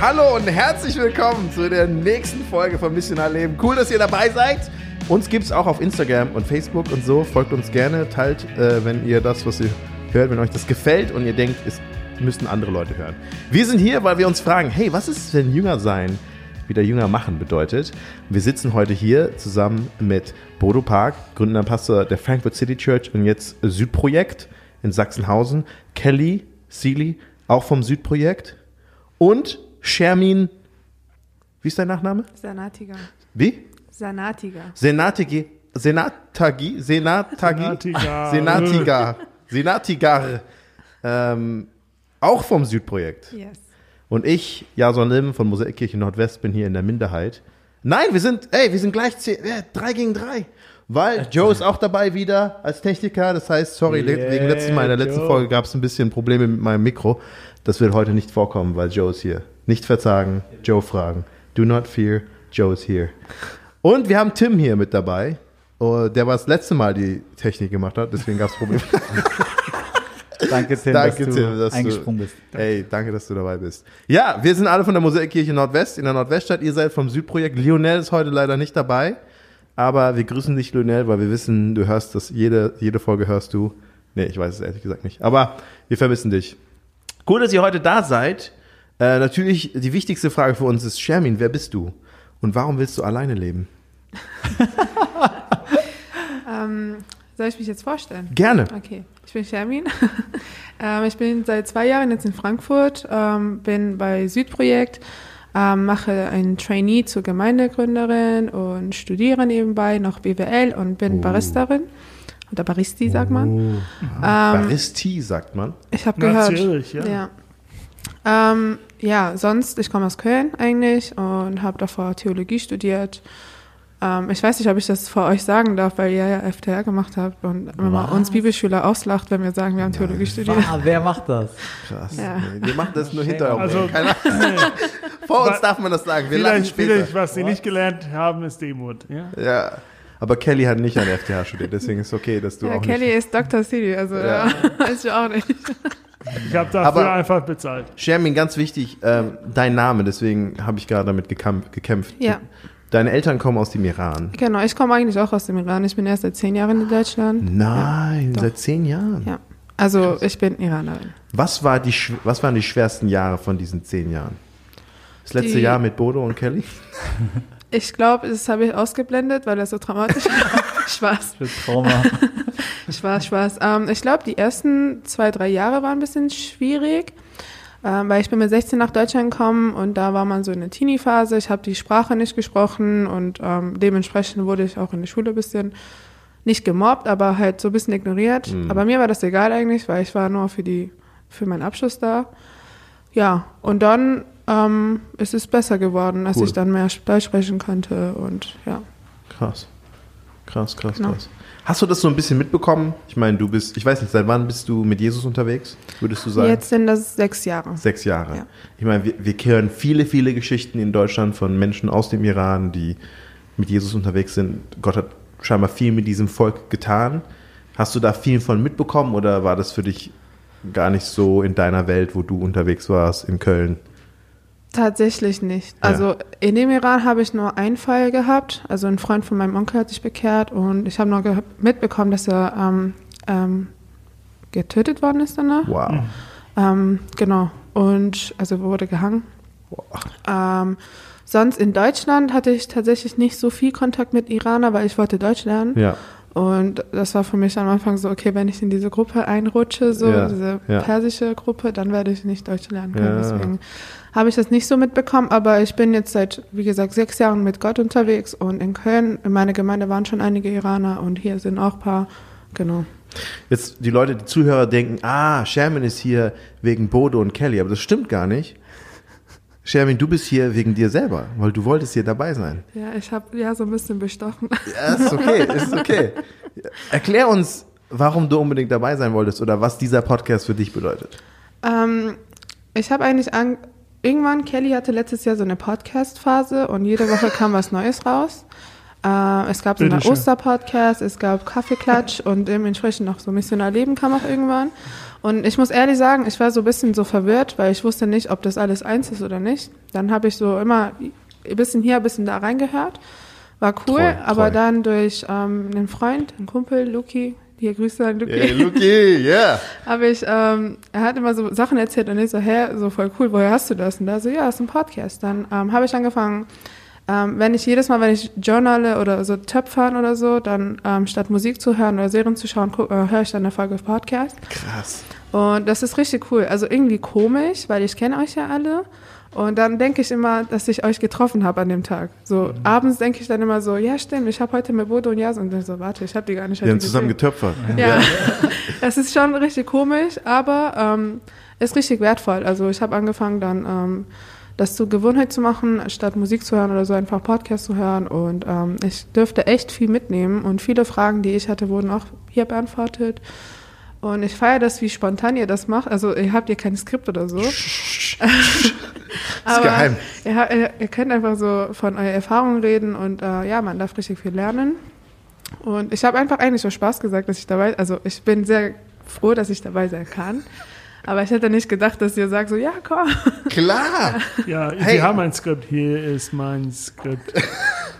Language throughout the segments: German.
Hallo und herzlich willkommen zu der nächsten Folge von Missionarleben. Cool, dass ihr dabei seid. Uns gibt es auch auf Instagram und Facebook und so. Folgt uns gerne, teilt, äh, wenn ihr das, was ihr hört, wenn euch das gefällt und ihr denkt, es müssten andere Leute hören. Wir sind hier, weil wir uns fragen, hey, was ist denn Jünger sein? Wieder Jünger machen bedeutet. Wir sitzen heute hier zusammen mit Bodo Park, gründender Pastor der Frankfurt City Church und jetzt Südprojekt in Sachsenhausen. Kelly Seeley, auch vom Südprojekt. Und Shermin, wie ist dein Nachname? Sanatiga. Wie? Sanatiga. Senatigi, Senatagi, Senatagi, Senatigar. Senatigar, Senatigar, ähm, auch vom Südprojekt. Yes. Und ich, Jason Lim von Mosaikkirche Nordwest, bin hier in der Minderheit. Nein, wir sind, ey, wir sind gleich zehn, ja, drei gegen drei. Weil Joe ist auch dabei wieder als Techniker. Das heißt, sorry, Yeah, wegen letzten Mal in der letzten Joe. Folge gab es ein bisschen Probleme mit meinem Mikro. Das wird heute nicht vorkommen, weil Joe ist hier. Nicht verzagen, Joe fragen. Do not fear, Joe is here. Und wir haben Tim hier mit dabei, oh, der was das letzte Mal die Technik gemacht hat, deswegen gab es Probleme. Danke, Tim, Danke, dass du Tim, dass du- eingesprungen bist. Ey, danke, dass du dabei bist. Ja, wir sind alle von der Mosaikkirche Nordwest in der Nordweststadt. Ihr seid vom Südprojekt. Lionel ist heute leider nicht dabei, aber wir grüßen dich, Lionel, weil wir wissen, du hörst das, jede, jede Folge hörst du. Nee, ich weiß es ehrlich gesagt nicht. Aber wir vermissen dich. Cool, dass ihr heute da seid. Äh, natürlich, die wichtigste Frage für uns ist, Shermin, wer bist du? Und warum willst du alleine leben? Ähm, soll ich mich jetzt vorstellen? Gerne. Okay, ich bin Shermin. ähm, ich bin seit zwei Jahren jetzt in Frankfurt, ähm, bin bei Südprojekt, ähm, mache ein Trainee zur Gemeindegründerin und studiere nebenbei noch BWL und bin Oh. Baristerin. Oder Baristi, sagt man. Oh. Ähm, Baristi, sagt man. ich habe gehört. Natürlich, ja. Ja. Ähm, ja, sonst, ich komme aus Köln eigentlich und habe davor Theologie studiert. Ähm, ich weiß nicht, ob ich das vor euch sagen darf, weil ihr ja FTR gemacht habt und immer Was? uns Bibelschüler auslacht, wenn wir sagen, wir haben Theologie studiert. Ah, wer macht das? Krass. Ja. Nee, wir machen das nur hinter Also, uns. Keiner, vor uns darf man das sagen. Wir lachen vielleicht, später. vielleicht, was sie nicht gelernt haben, ist Demut. Ja? Ja. Aber Kelly hat nicht an der FTH studiert, deswegen ist okay, dass du Ja, auch Kelly nicht. ist Dr. City, also Ja. ja. weiß ich auch nicht. Ich habe dafür Aber- einfach bezahlt. Shermin, ganz wichtig, ähm, dein Name, deswegen habe ich gerade damit gekämpft. gekämpft. Ja. Deine Eltern kommen aus dem Iran. Genau, ich komme eigentlich auch aus dem Iran. Ich bin erst seit zehn Jahren in Deutschland. Nein, doch. seit zehn Jahren. Ja. Also ich bin Iranerin. Was, war die, was waren die schwersten Jahre von diesen zehn Jahren? Das letzte Die- Jahr mit Bodo und Kelly? Ich glaube, das habe ich ausgeblendet, weil das so traumatisch war. Spaß. Für Trauma. Spaß, Spaß. Ähm, ich glaube, die ersten zwei, drei Jahre waren ein bisschen schwierig, ähm, weil ich bin mit 16 nach Deutschland gekommen und da war man so in der Teenie-Phase. Ich habe die Sprache nicht gesprochen und ähm, dementsprechend wurde ich auch in der Schule ein bisschen nicht gemobbt, aber halt so ein bisschen ignoriert. Mhm. Aber mir war das egal eigentlich, weil ich war nur für die für meinen Abschluss da. Ja, und dann ähm, ist es besser geworden, als Cool. ich dann mehr sprechen konnte und ja. Krass. Krass, krass, Genau. krass. Hast du das so ein bisschen mitbekommen? Ich meine, du bist, ich weiß nicht, seit wann bist du mit Jesus unterwegs, würdest du sagen? Jetzt sind das sechs Jahre. Sechs Jahre. Ja. Ich meine, wir, wir hören viele, viele Geschichten in Deutschland von Menschen aus dem Iran, die mit Jesus unterwegs sind. Gott hat scheinbar viel mit diesem Volk getan. Hast du da viel von mitbekommen oder war das für dich gar nicht so in deiner Welt, wo du unterwegs warst, in Köln? Tatsächlich nicht. Ja. Also in dem Iran habe ich nur einen Fall gehabt. Also ein Freund von meinem Onkel hat sich bekehrt und ich habe noch ge- mitbekommen, dass er ähm, ähm, getötet worden ist danach. Wow. Ähm, genau. Und also wurde gehangen. Ähm, sonst in Deutschland hatte ich tatsächlich nicht so viel Kontakt mit Iraner, weil ich wollte Deutsch lernen. Ja. Und das war für mich am Anfang so, okay, wenn ich in diese Gruppe einrutsche, so Ja, diese ja. persische Gruppe, dann werde ich nicht Deutsch lernen können. Ja. Deswegen habe ich das nicht so mitbekommen, aber ich bin jetzt seit, wie gesagt, sechs Jahren mit Gott unterwegs und in Köln, in meiner Gemeinde waren schon einige Iraner und hier sind auch ein paar, genau. Jetzt die Leute, die Zuhörer denken, ah, Sherman ist hier wegen Bodo und Kelly, aber das stimmt gar nicht. Sherman, du bist hier wegen dir selber, weil du wolltest hier dabei sein. Ja, ich habe ja so ein bisschen bestochen. Ja, ist okay, ist okay. Erklär uns, warum du unbedingt dabei sein wolltest oder was dieser Podcast für dich bedeutet. Ähm, ich habe eigentlich an, irgendwann, Kelly hatte letztes Jahr so eine Podcast-Phase und jede Woche kam was Neues raus. Äh, es gab so einen. Osterpodcast, es gab Kaffeeklatsch und dementsprechend noch so Missionar Leben kam auch irgendwann. Und ich muss ehrlich sagen, ich war so ein bisschen so verwirrt, weil ich wusste nicht, ob das alles eins ist oder nicht. Dann habe ich so immer ein bisschen hier, ein bisschen da reingehört. War cool, Treu, aber treu. dann durch ähm, einen Freund, einen Kumpel, Luki, hier Grüße an Luki. Hey, Luki, yeah. habe ich, ähm, er hat immer so Sachen erzählt und ich so, hä, so voll cool, woher hast du das? Und da so, ja, ist ein Podcast. Dann ähm, habe ich angefangen, ähm, wenn ich jedes Mal, wenn ich journale oder so töpfern oder so, dann ähm, statt Musik zu hören oder Serien zu schauen, äh, höre ich dann eine Folge Podcast. Krass. Und das ist richtig cool. Also irgendwie komisch, weil ich kenne euch ja alle. Und dann denke ich immer, dass ich euch getroffen habe an dem Tag. So abends denke ich dann immer so, ja stimmt, ich habe heute mit Bodo und Jas und dann so, warte, ich habe die gar nicht Wir haben zusammen gesehen. getöpfert. Ja, es ist schon richtig komisch, aber ähm, ist richtig wertvoll. Also ich habe angefangen dann ähm, das zur Gewohnheit zu machen, statt Musik zu hören oder so einfach Podcast zu hören. Und ähm, ich dürfte echt viel mitnehmen und viele Fragen, die ich hatte, wurden auch hier beantwortet. Und ich feiere das, wie spontan ihr das macht. Also ihr habt ihr kein Skript oder so. Aber geheim. Ihr, ihr, könnt einfach so von eurer Erfahrung reden und äh, ja, man darf richtig viel lernen. Und ich habe einfach eigentlich so Spaß gesagt, dass ich dabei, also ich bin sehr froh, dass ich dabei sein kann. Aber ich hätte nicht gedacht, dass ihr sagt so, ja, komm. Klar. Ja, Hey. Sie haben ein Skript. Hier ist mein Skript.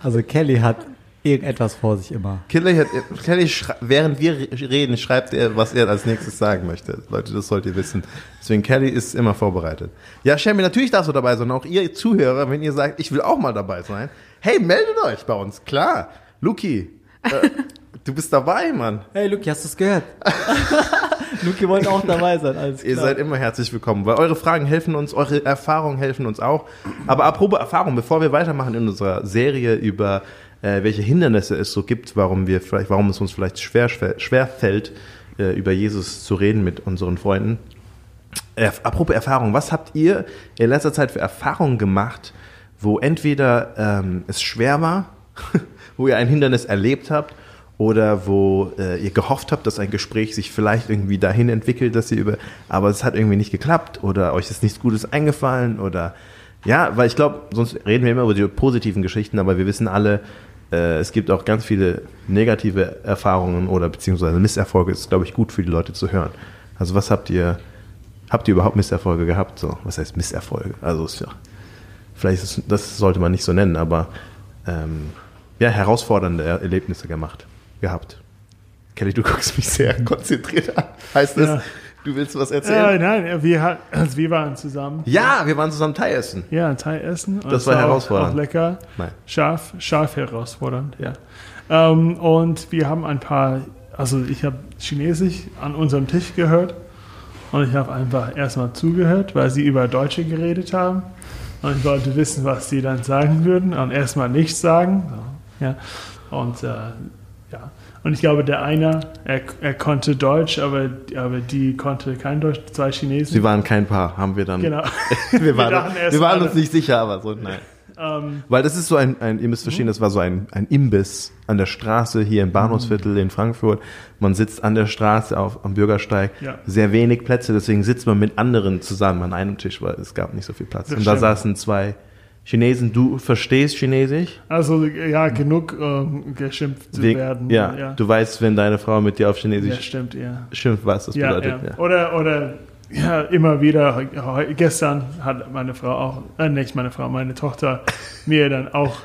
Also Kelly hat irgendetwas vor sich immer. Kelly, hat, Kelly schrei- während wir reden, schreibt er, was er als nächstes sagen möchte. Leute, das sollt ihr wissen. Deswegen, Kelly ist immer vorbereitet. Ja, Shelby, natürlich darfst du dabei sein. Auch ihr Zuhörer, wenn ihr sagt, ich will auch mal dabei sein. Hey, meldet euch bei uns. Klar. Luki, äh, du bist dabei, Mann. Hey Luki, hast du es gehört? Luki wollte auch dabei sein, alles klar. Ihr seid immer herzlich willkommen, weil eure Fragen helfen uns, eure Erfahrungen helfen uns auch. Aber apropos Erfahrung, bevor wir weitermachen in unserer Serie über äh, welche Hindernisse es so gibt, warum wir vielleicht, warum es uns vielleicht schwer, schwer, schwer fällt, äh, über Jesus zu reden mit unseren Freunden. Äh, apropos Erfahrung, was habt ihr in letzter Zeit für Erfahrungen gemacht, wo entweder ähm, es schwer war, wo ihr ein Hindernis erlebt habt, oder wo äh, ihr gehofft habt, dass ein Gespräch sich vielleicht irgendwie dahin entwickelt, dass ihr über, aber es hat irgendwie nicht geklappt oder euch ist nichts Gutes eingefallen oder ja, weil ich glaube, sonst reden wir immer über die positiven Geschichten, aber wir wissen alle, äh, es gibt auch ganz viele negative Erfahrungen oder beziehungsweise Misserfolge. Ist, glaube ich, gut für die Leute zu hören. Also was habt ihr, habt ihr überhaupt Misserfolge gehabt? So, was heißt Misserfolge? Also ist ja, vielleicht ist, das sollte man nicht so nennen, aber ähm, ja, herausfordernde Er- Erlebnisse gemacht, gehabt. Kelly, du guckst mich sehr konzentriert an. Heißt das, Ja. Du willst was Äh, erzählen? nein, wir, also wir waren zusammen. Ja, wir waren zusammen Thai essen. Ja, Thai essen. Das es war auch- herausfordernd. Auch lecker. Nein. Scharf, scharf herausfordernd, Ja. Ähm, und wir haben ein paar, also ich habe Chinesisch an unserem Tisch gehört und ich habe einfach erstmal zugehört, weil sie über Deutsche geredet haben. Und ich wollte wissen, was sie dann sagen würden und erstmal nichts sagen. Ja. Und äh. Und ich glaube, der eine, er, er konnte Deutsch, aber, aber die konnte kein Deutsch, zwei Chinesen. Sie waren kein Paar, haben wir dann. genau. wir waren, erst wir waren uns nicht sicher, aber so, nein. ähm, Weil das ist so ein, ein ihr müsst verstehen, Mhm. das war so ein, ein Imbiss an der Straße hier im Bahnhofsviertel in Frankfurt. Man sitzt an der Straße auf, am Bürgersteig, Ja. sehr wenig Plätze, deswegen sitzt man mit anderen zusammen an einem Tisch, weil es gab nicht so viel Platz. Das Und da stimmt. saßen zwei Chinesen. Du verstehst Chinesisch? Also ja, genug ähm, geschimpft zu Wegen- werden. ja, ja. du weißt, wenn deine Frau mit dir auf ja, Chinesisch stimmt, ja. schimpft, was das Ja, bedeutet. ja. Ja. Oder, oder ja, immer wieder, gestern hat meine Frau auch, äh, nicht meine Frau, meine Tochter mir dann auch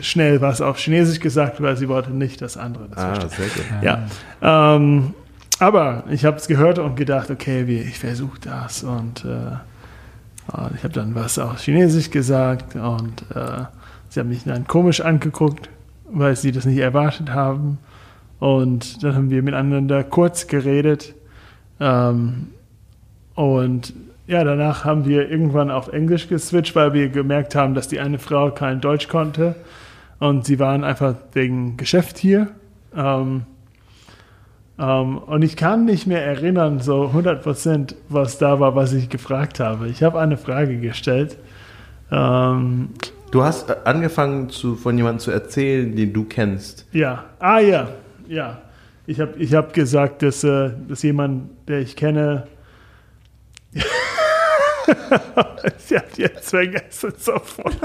schnell was auf Chinesisch gesagt, weil sie wollte nicht das andere. Das Ah, verstehen. sehr gut. Ja. Ähm, aber ich habe es gehört und gedacht, okay, wie, ich versuche das. Und äh, und ich habe dann was auf Chinesisch gesagt und äh, sie haben mich dann komisch angeguckt, weil sie das nicht erwartet haben. Und dann haben wir miteinander kurz geredet. Ähm, und ja, danach haben wir irgendwann auf Englisch geswitcht, weil wir gemerkt haben, dass die eine Frau kein Deutsch konnte. Und sie waren einfach wegen Geschäft hier. Ähm, ähm, und ich kann nicht mehr erinnern, so 100%, was da war, was ich gefragt habe. Ich habe eine Frage gestellt. Ähm, Du hast äh, angefangen, zu, von jemandem zu erzählen, den du kennst. ja, ah ja, ja. Ich habe ich hab gesagt, dass, äh, dass jemand, der ich kenne, ich habe jetzt vergessen sofort.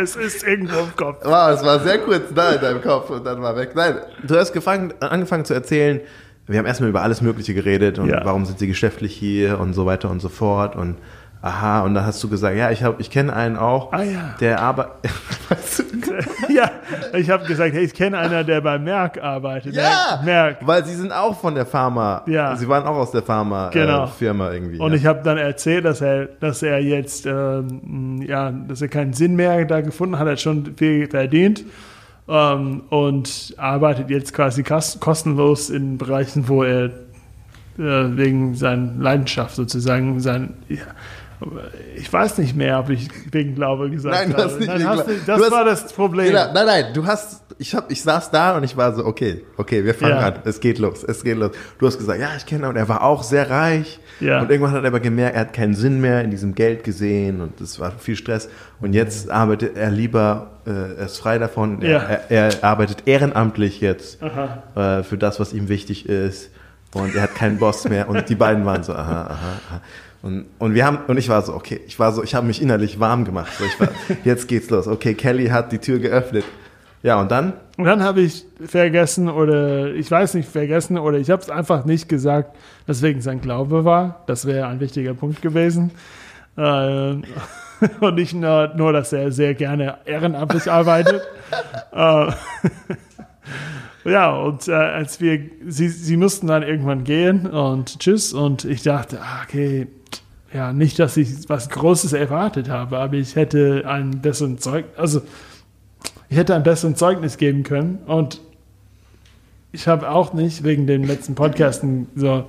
Es ist irgendwo im Kopf. Wow, es war sehr kurz da in deinem Kopf und dann war weg. Nein, du hast gefangen, angefangen zu erzählen, wir haben erstmal über alles Mögliche geredet und Ja. warum sind sie geschäftlich hier und so weiter und so fort und aha, und dann hast du gesagt, ja, ich, hab- ich kenne einen auch, Ah, ja. der arbeitet. Ja, ich habe gesagt, hey, ich kenne einer, der bei Merck arbeitet. Ja, Merck. weil sie sind auch von der Pharma. Ja. Sie waren auch aus der Pharma-Firma Genau. äh, irgendwie. Und ja. ich habe dann erzählt, dass er, dass er jetzt, ähm, ja, dass er keinen Sinn mehr da gefunden hat, er hat schon viel verdient ähm, und arbeitet jetzt quasi kos- kostenlos in Bereichen, wo er äh, wegen seiner Leidenschaft sozusagen sein, ja, ich weiß nicht mehr, ob ich wegen Glaube gesagt Nein, habe. nicht Nein, hast du, das du hast- war das Problem. Genau, nein, nein, du hast, ich, hab, ich saß da und ich war so, okay, okay, wir fangen Ja. an, es geht los, es geht los. Du hast gesagt, ja, ich kenne ihn und er war auch sehr reich. Ja. Und irgendwann hat er aber gemerkt, er hat keinen Sinn mehr in diesem Geld gesehen und es war viel Stress. Und jetzt arbeitet er lieber, äh, er ist frei davon, Ja. er, er, er arbeitet ehrenamtlich jetzt äh, für das, was ihm wichtig ist. Und er hat keinen Boss mehr. Und die beiden waren so, aha, aha, aha. Und, und wir haben, und ich war so, okay, ich war so, ich habe mich innerlich warm gemacht. So, ich war, jetzt geht's los. Okay, Kelly hat die Tür geöffnet. Ja, und dann? Und dann habe ich vergessen oder ich weiß nicht vergessen oder ich habe es einfach nicht gesagt, weswegen sein Glaube war. Das wäre ein wichtiger Punkt gewesen. Äh, und nicht nur, nur, dass er sehr gerne ehrenamtlich arbeitet. äh, ja, und äh, als wir, sie, sie mussten dann irgendwann gehen und tschüss. Und ich dachte, ah, okay, ja, nicht, dass ich was Großes erwartet habe, aber ich hätte einen besseren Zeug, also ich hätte ein besseres Zeugnis geben können und ich habe auch nicht wegen den letzten Podcasten so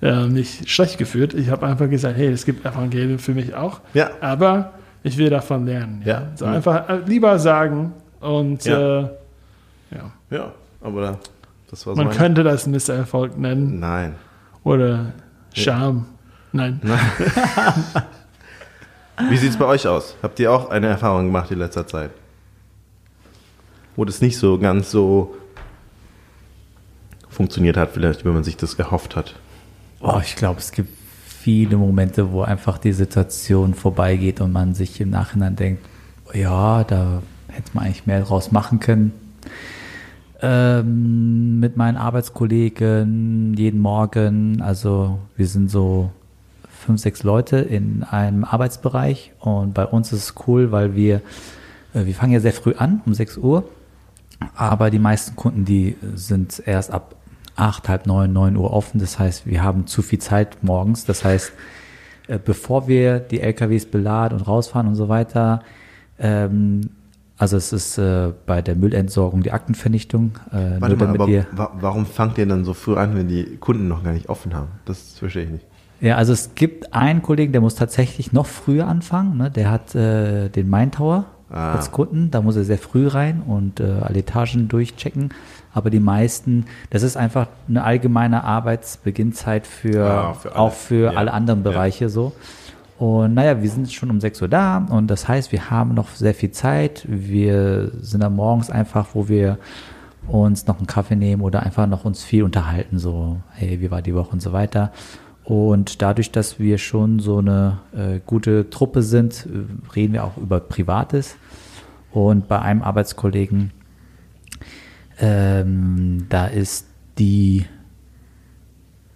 äh, mich schlecht gefühlt. Ich habe einfach gesagt, hey, es gibt Evangelium für mich auch, Ja. aber ich will davon lernen. Ja. So Mhm. einfach äh, lieber sagen und Ja. äh, ja. Ja, aber das war so man könnte das Misserfolg nennen Nein. oder Scham. Nein. Wie sieht's bei euch aus? Habt ihr auch eine Erfahrung gemacht in letzter Zeit? Wo das nicht so ganz so funktioniert hat, vielleicht, wie man sich das erhofft hat. Oh, ich glaube, es gibt viele Momente, wo einfach die Situation vorbeigeht und man sich im Nachhinein denkt, ja, da hätte man eigentlich mehr draus machen können. Ähm, mit meinen Arbeitskollegen jeden Morgen, also wir sind so fünf, sechs Leute in einem Arbeitsbereich und bei uns ist es cool, weil wir, äh, wir fangen ja sehr früh an, um 6 Uhr, aber die meisten Kunden, die sind erst ab acht, halb neun, neun Uhr offen. Das heißt, wir haben zu viel Zeit morgens. Das heißt, äh, bevor wir die LKWs beladen und rausfahren und so weiter, ähm, also es ist äh, bei der Müllentsorgung die Aktenvernichtung. Äh, Warte mal, aber wa warum fangt ihr dann so früh an, wenn die Kunden noch gar nicht offen haben? Das verstehe ich nicht. Ja, also es gibt einen Kollegen, der muss tatsächlich noch früher anfangen. Ne? Der hat äh, den Main Tower Ah. als Kunden. Da muss er sehr früh rein und äh, alle Etagen durchchecken. Aber die meisten, das ist einfach eine allgemeine Arbeitsbeginnzeit für, Ah, für auch für Ja. alle anderen Ja. Bereiche so. Und naja, wir sind schon um 6 Uhr da und das heißt, wir haben noch sehr viel Zeit. Wir sind dann morgens einfach, wo wir uns noch einen Kaffee nehmen oder einfach noch uns viel unterhalten, so, hey, wie war die Woche und so weiter. Und dadurch, dass wir schon so eine äh, gute Truppe sind, äh, reden wir auch über Privates. Und bei einem Arbeitskollegen, ähm, da ist die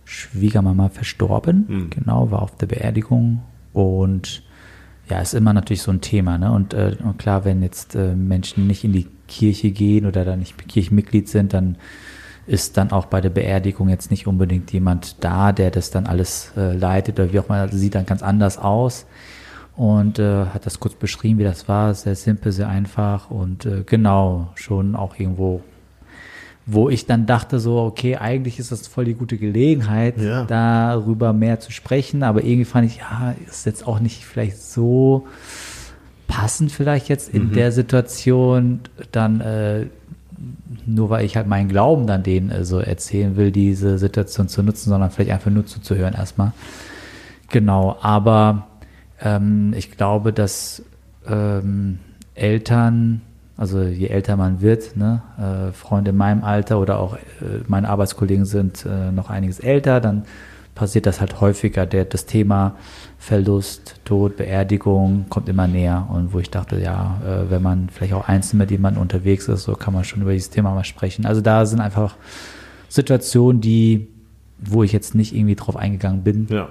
Schwiegermama verstorben, genau, war auf der Beerdigung und ja, ist immer natürlich so ein Thema, ne? Und, äh, und klar, wenn jetzt äh, Menschen nicht in die Kirche gehen oder da nicht Kirchenmitglied sind, dann ist dann auch bei der Beerdigung jetzt nicht unbedingt jemand da, der das dann alles äh, leitet oder wie auch immer, sieht dann ganz anders aus und äh, hat das kurz beschrieben, wie das war, sehr simpel, sehr einfach und äh, genau, schon auch irgendwo wo ich dann dachte so, okay, eigentlich ist das voll die gute Gelegenheit, Ja. darüber mehr zu sprechen, aber irgendwie fand ich, ja, ist jetzt auch nicht vielleicht so passend vielleicht jetzt in der Situation dann äh, nur weil ich halt meinen Glauben dann denen äh, so erzählen will, diese Situation zu nutzen, sondern vielleicht einfach nur zuzuhören erstmal. Genau, aber ähm, ich glaube, dass ähm, Eltern, also je älter man wird, ne, äh, Freunde in meinem Alter oder auch äh, meine Arbeitskollegen sind äh, noch einiges älter, dann passiert das halt häufiger. Der, das Thema Verlust, Tod, Beerdigung kommt immer näher. Und wo ich dachte, ja, äh, wenn man vielleicht auch einzeln mit jemandem unterwegs ist, so kann man schon über dieses Thema mal sprechen. Also da sind einfach Situationen, die, wo ich jetzt nicht irgendwie drauf eingegangen bin. Ja.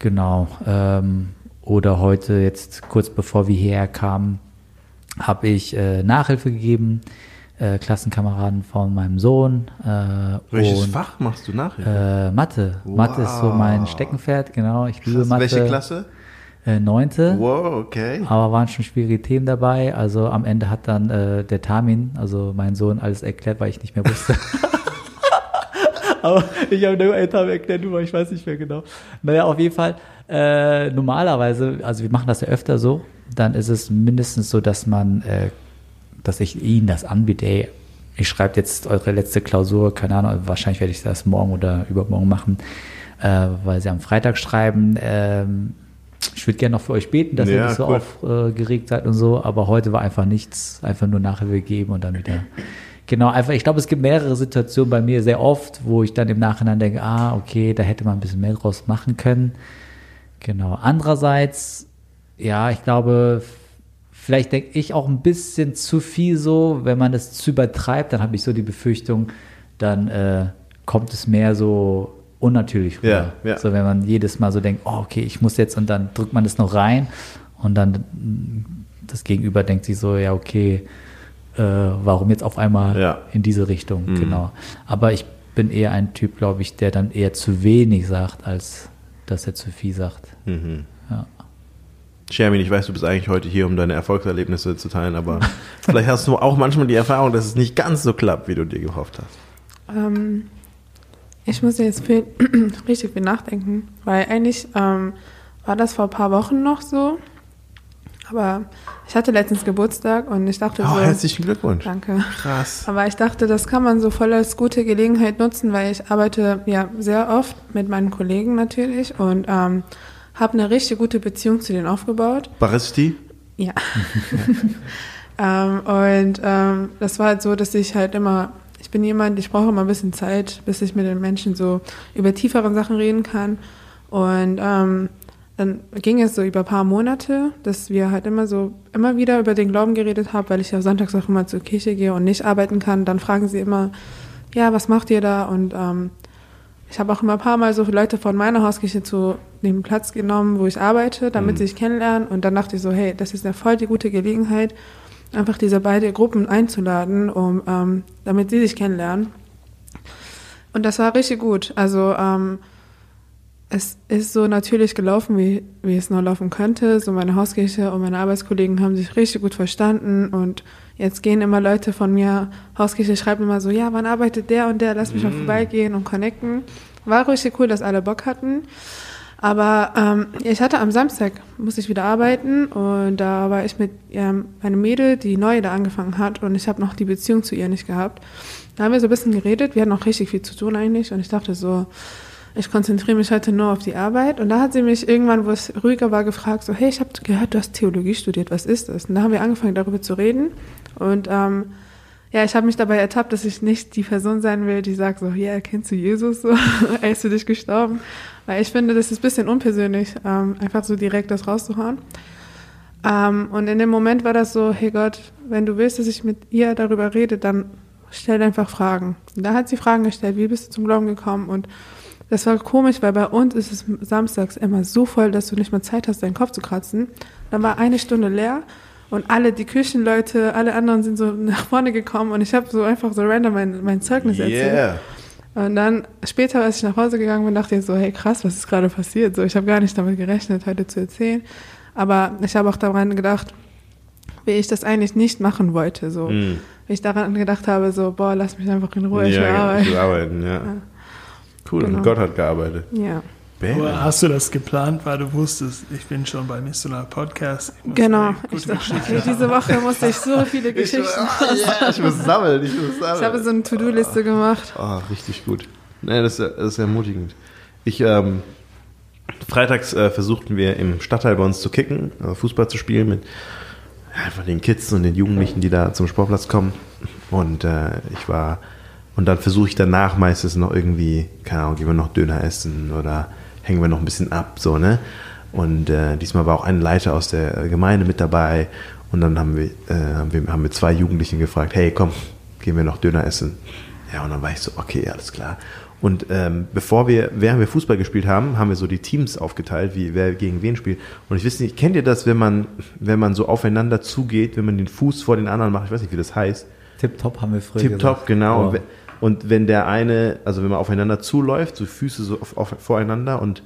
Genau. Ähm, oder heute, jetzt kurz bevor wir hierher kamen, habe ich äh, Nachhilfe gegeben, äh, Klassenkameraden von meinem Sohn. Äh, Welches und, Fach machst du nachher? Äh, Mathe. Mathe ist so mein Steckenpferd, genau. Ich liebe. Mathe. Welche Klasse? Äh, neunte. Wow, okay. Aber waren schon schwierige Themen dabei. Also am Ende hat dann äh, der Tamin, also mein Sohn, alles erklärt, weil ich nicht mehr wusste. Aber ich habe nur einen Tamin erklärt, nur ich weiß nicht mehr genau. Naja, auf jeden Fall. Äh, normalerweise, also wir machen das ja öfter so, dann ist es mindestens so, dass man, dass ich ihnen das anbiete, ey, ich schreibe jetzt eure letzte Klausur, keine Ahnung, wahrscheinlich werde ich das morgen oder übermorgen machen, äh, weil sie am Freitag schreiben. Ähm, ich würde gerne noch für euch beten, dass ihr Ja, nicht so cool. aufgeregt seid und so, aber heute war einfach nichts, einfach nur Nachhilfe geben und dann wieder. Genau, einfach, ich glaube, es gibt mehrere Situationen bei mir sehr oft, wo ich dann im Nachhinein denke, ah, okay, da hätte man ein bisschen mehr draus machen können. Genau. Andererseits, ja, ich glaube, vielleicht denke ich auch ein bisschen zu viel so, wenn man das zu übertreibt, dann habe ich so die Befürchtung, dann äh, kommt es mehr so unnatürlich rüber. Ja, ja. So, wenn man jedes Mal so denkt, oh, okay, ich muss jetzt und dann drückt man das noch rein und dann das Gegenüber denkt sich so, ja, okay, äh, warum jetzt auf einmal Ja. in diese Richtung? Mhm. Genau. Aber ich bin eher ein Typ, glaube ich, der dann eher zu wenig sagt, als dass er zu viel sagt. Mhm. Ja. Shermin, ich weiß, du bist eigentlich heute hier, um deine Erfolgserlebnisse zu teilen, aber vielleicht hast du auch manchmal die Erfahrung, dass es nicht ganz so klappt, wie du dir gehofft hast. Ähm, ich muss jetzt viel, richtig viel nachdenken, weil eigentlich ähm, war das vor ein paar Wochen noch so. Aber ich hatte letztens Geburtstag und ich dachte Oh, so. herzlichen Glückwunsch. Danke. Krass. Aber ich dachte, das kann man so voll als gute Gelegenheit nutzen, weil ich arbeite ja sehr oft mit meinen Kollegen natürlich und ähm, habe eine richtig gute Beziehung zu denen aufgebaut. Baristi? Ja. ähm, und ähm, das war halt so, dass ich halt immer, ich bin jemand, ich brauche immer ein bisschen Zeit, bis ich mit den Menschen so über tiefere Sachen reden kann. Und ähm, dann ging es so über ein paar Monate, dass wir halt immer so, immer wieder über den Glauben geredet haben, weil ich ja sonntags auch immer zur Kirche gehe und nicht arbeiten kann. Dann fragen sie immer, ja, was macht ihr da? Und ähm, ich habe auch immer ein paar Mal so Leute von meiner Hauskirche zu dem Platz genommen, wo ich arbeite, damit Mhm. sie sich kennenlernen. Und dann dachte ich so, hey, das ist ja voll die gute Gelegenheit, einfach diese beiden Gruppen einzuladen, um, ähm, damit sie sich kennenlernen. Und das war richtig gut. Also ähm, es ist so natürlich gelaufen, wie, wie es nur laufen könnte. So meine Hauskirche und meine Arbeitskollegen haben sich richtig gut verstanden und jetzt gehen immer Leute von mir, Hauskirche schreiben immer so, ja, wann arbeitet der und der, lass mich mal vorbeigehen und connecten. War richtig cool, dass alle Bock hatten. Aber ähm, ich hatte am Samstag, musste ich wieder arbeiten und da war ich mit ähm, einem Mädel, die neu da angefangen hat und ich habe noch die Beziehung zu ihr nicht gehabt. Da haben wir so ein bisschen geredet, wir hatten noch richtig viel zu tun eigentlich und ich dachte so, ich konzentriere mich heute nur auf die Arbeit. Und da hat sie mich irgendwann, wo es ruhiger war, gefragt, so, hey, ich habe gehört, du hast Theologie studiert, was ist das? Und da haben wir angefangen, darüber zu reden. Und ähm, ja, ich habe mich dabei ertappt, dass ich nicht die Person sein will, die sagt so, ja, kennst du Jesus? So, er ist für dich gestorben. Weil ich finde, das ist ein bisschen unpersönlich, ähm, einfach so direkt das rauszuhauen. Ähm, und in dem Moment war das so, hey Gott, wenn du willst, dass ich mit ihr darüber rede, dann stell einfach Fragen. Und da hat sie Fragen gestellt, wie bist du zum Glauben gekommen? Und das war komisch, weil bei uns ist es samstags immer so voll, dass du nicht mal Zeit hast, deinen Kopf zu kratzen. Dann war eine Stunde leer und alle, die Küchenleute, alle anderen sind so nach vorne gekommen und ich habe so einfach so random mein, mein Zeugnis erzählt. Yeah. Und dann später, als ich nach Hause gegangen bin, dachte ich so, hey krass, was ist gerade passiert? So, ich habe gar nicht damit gerechnet, heute zu erzählen. Aber ich habe auch daran gedacht, wie ich das eigentlich nicht machen wollte. So, Mm. wie ich daran gedacht habe, so, boah, lass mich einfach in Ruhe, ich will ja, arbeiten. ich will arbeiten, ja. Cool, und Genau. Gott hat gearbeitet. Ja, Bam. Aber hast du das geplant, weil du wusstest, ich bin schon bei Missionar Podcast? Ich genau. Ich gute dachte, diese Woche musste ich so viele Ich, Geschichten. ah, ja, ich muss sammeln, ich muss sammeln. Ich habe so eine To-Do-Liste gemacht. Oh, richtig gut. Nee, das, ist- das ist ermutigend. Ich, ähm, freitags äh, versuchten wir im Stadtteil bei uns zu kicken, also Fußball zu spielen mit einfach den Kids und den Jugendlichen, die da zum Sportplatz kommen. Und äh, ich war Und dann versuche ich danach meistens noch irgendwie, keine Ahnung, gehen wir noch Döner essen oder hängen wir noch ein bisschen ab, so, ne? Und äh, diesmal war auch ein Leiter aus der Gemeinde mit dabei. Und dann haben wir, äh, haben wir, haben wir zwei Jugendlichen gefragt, hey, komm, gehen wir noch Döner essen. Ja, und dann war ich so, okay, alles klar. Und ähm, bevor wir, während wir Fußball gespielt haben, haben wir so die Teams aufgeteilt, wie wer gegen wen spielt. Und ich weiß nicht, kennt ihr das, wenn man, wenn man so aufeinander zugeht, wenn man den Fuß vor den anderen macht? Ich weiß nicht, wie das heißt. Tip-Top haben wir früher Tip-Top, genau. Oh. Und wenn der eine, also wenn man aufeinander zuläuft, so Füße so auf, auf, voreinander und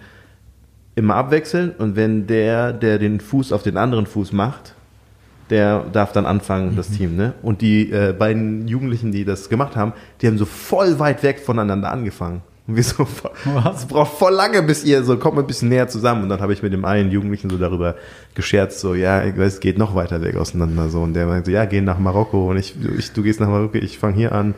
immer abwechseln und wenn der, der den Fuß auf den anderen Fuß macht, der darf dann anfangen, das mhm. Team. Ne? Und die äh, beiden Jugendlichen, die das gemacht haben, die haben so voll weit weg voneinander angefangen. Und wir so, es braucht voll lange, bis ihr so kommt ein bisschen näher zusammen. Und dann habe ich mit dem einen Jugendlichen so darüber gescherzt, so, ja, es geht noch weiter weg auseinander. So. Und der meinte so, ja, gehen nach Marokko und ich, ich du gehst nach Marokko, ich fange hier an.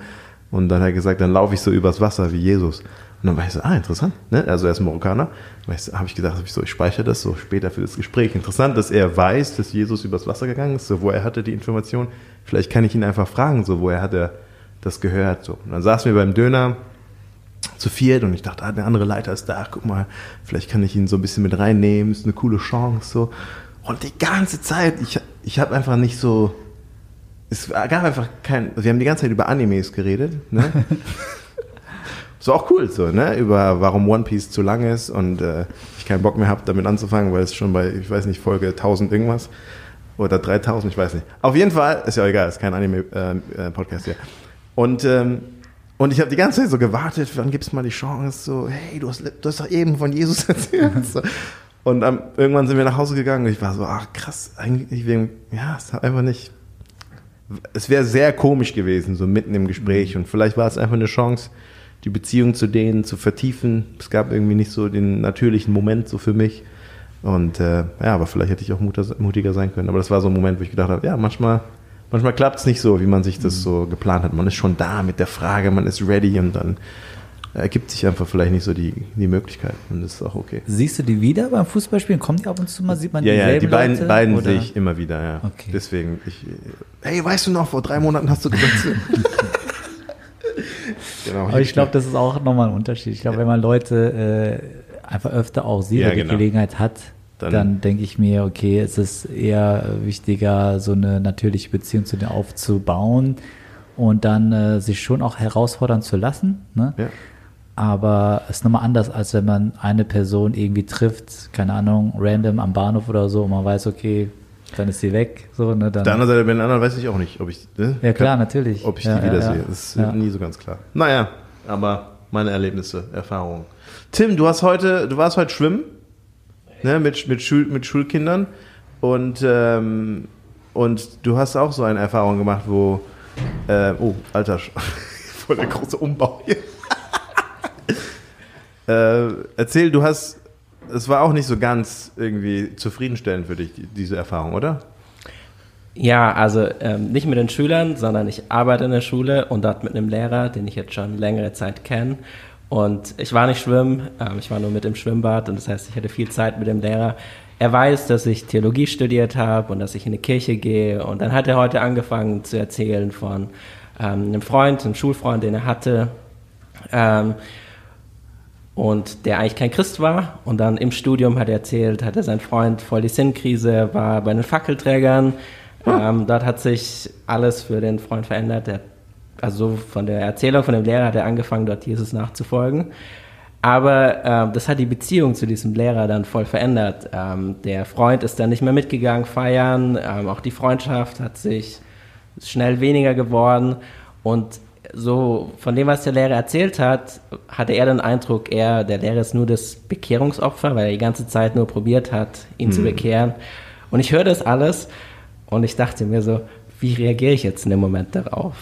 Und dann hat er gesagt, dann laufe ich so übers Wasser wie Jesus. Und dann war ich so, ah, interessant. Ne? Also er ist Marokkaner. Habe ich gedacht, hab ich so, ich speichere das so später für das Gespräch. Interessant, dass er weiß, dass Jesus übers Wasser gegangen ist, so wo er hatte die Information. Vielleicht kann ich ihn einfach fragen, so woher hat er das gehört. So. Und dann saßen wir beim Döner zu viert und ich dachte, ah, der andere Leiter ist da, guck mal, vielleicht kann ich ihn so ein bisschen mit reinnehmen, ist eine coole Chance. So. Und die ganze Zeit, ich, ich habe einfach nicht so es gab einfach kein, wir haben die ganze Zeit über Animes geredet, ne? ist auch cool so, ne? Über warum One Piece zu lang ist und äh, ich keinen Bock mehr habe, damit anzufangen, weil es schon bei, ich weiß nicht, Folge 1000 irgendwas oder 3000, ich weiß nicht. Auf jeden Fall, ist ja egal, ist kein Anime-Podcast äh, äh hier. Und, ähm, und ich habe die ganze Zeit so gewartet, wann gibt es mal die Chance, so, hey, du hast, du hast doch eben von Jesus erzählt. So. Und ähm, irgendwann sind wir nach Hause gegangen und ich war so, ach krass, eigentlich wegen, ja, es hat einfach nicht es wäre sehr komisch gewesen, so mitten im Gespräch. Und vielleicht war es einfach eine Chance, die Beziehung zu denen zu vertiefen. Es gab irgendwie nicht so den natürlichen Moment so für mich. Und äh, ja, aber vielleicht hätte ich auch mutiger sein können. Aber das war so ein Moment, wo ich gedacht habe, ja, manchmal, manchmal klappt es nicht so, wie man sich das mhm. so geplant hat. Man ist schon da mit der Frage, man ist ready und dann ergibt sich einfach vielleicht nicht so die, die Möglichkeit und das ist auch okay. Siehst du die wieder beim Fußballspielen? Kommen die ab und zu mal? Sieht man ja, die Ja, die beiden, Leute, beiden sehe ich immer wieder, ja. Okay. Deswegen, ich, hey, weißt du noch, vor drei Monaten hast du gesagt. genau, Aber ich glaube, das ist auch nochmal ein Unterschied. Ich glaube, ja. wenn man Leute äh, einfach öfter auch sieht ja, oder die genau. Gelegenheit hat, dann, dann denke ich mir, okay, es ist eher wichtiger, so eine natürliche Beziehung zu denen aufzubauen und dann äh, sich schon auch herausfordern zu lassen. Ne? Ja aber es ist nochmal anders, als wenn man eine Person irgendwie trifft, keine Ahnung, random am Bahnhof oder so und man weiß, okay, dann ist sie weg. So, ne, dann der andere Seite, bei den anderen weiß ich auch nicht, ob ich. Ne, ja, klar, natürlich. Ob ich ja, die wiedersehe. Ja, das ist ja. nie so ganz klar. Naja, aber meine Erlebnisse, Erfahrungen. Tim, du hast heute, du warst heute schwimmen, ne, mit, mit, Schul, mit Schulkindern und, ähm, und du hast auch so eine Erfahrung gemacht, wo, äh, oh, Alter, voll der große Umbau hier. Äh, erzähl, du hast, es war auch nicht so ganz irgendwie zufriedenstellend für dich, die, diese Erfahrung, oder? Ja, also ähm, nicht mit den Schülern, sondern ich arbeite in der Schule und dort mit einem Lehrer, den ich jetzt schon längere Zeit kenne. Und ich war nicht schwimmen, ähm, ich war nur mit im Schwimmbad und das heißt, ich hatte viel Zeit mit dem Lehrer. Er weiß, dass ich Theologie studiert habe und dass ich in die Kirche gehe. Und dann hat er heute angefangen zu erzählen von ähm, einem Freund, einem Schulfreund, den er hatte. Ähm, und der eigentlich kein Christ war. Und dann im Studium hat er erzählt, hatte sein Freund voll die Sinnkrise, war bei den Fackelträgern. Hm. Ähm, dort hat sich alles für den Freund verändert. Der, also von der Erzählung von dem Lehrer hat er angefangen, dort Jesus nachzufolgen. Aber ähm, das hat die Beziehung zu diesem Lehrer dann voll verändert. Ähm, der Freund ist dann nicht mehr mitgegangen feiern, ähm, auch die Freundschaft hat sich schnell weniger geworden. Und so von dem, was der Lehrer erzählt hat, hatte er den Eindruck, er, der Lehrer ist nur das Bekehrungsopfer, weil er die ganze Zeit nur probiert hat, ihn mhm. zu bekehren. Und ich höre das alles und ich dachte mir so, wie reagiere ich jetzt in dem Moment darauf?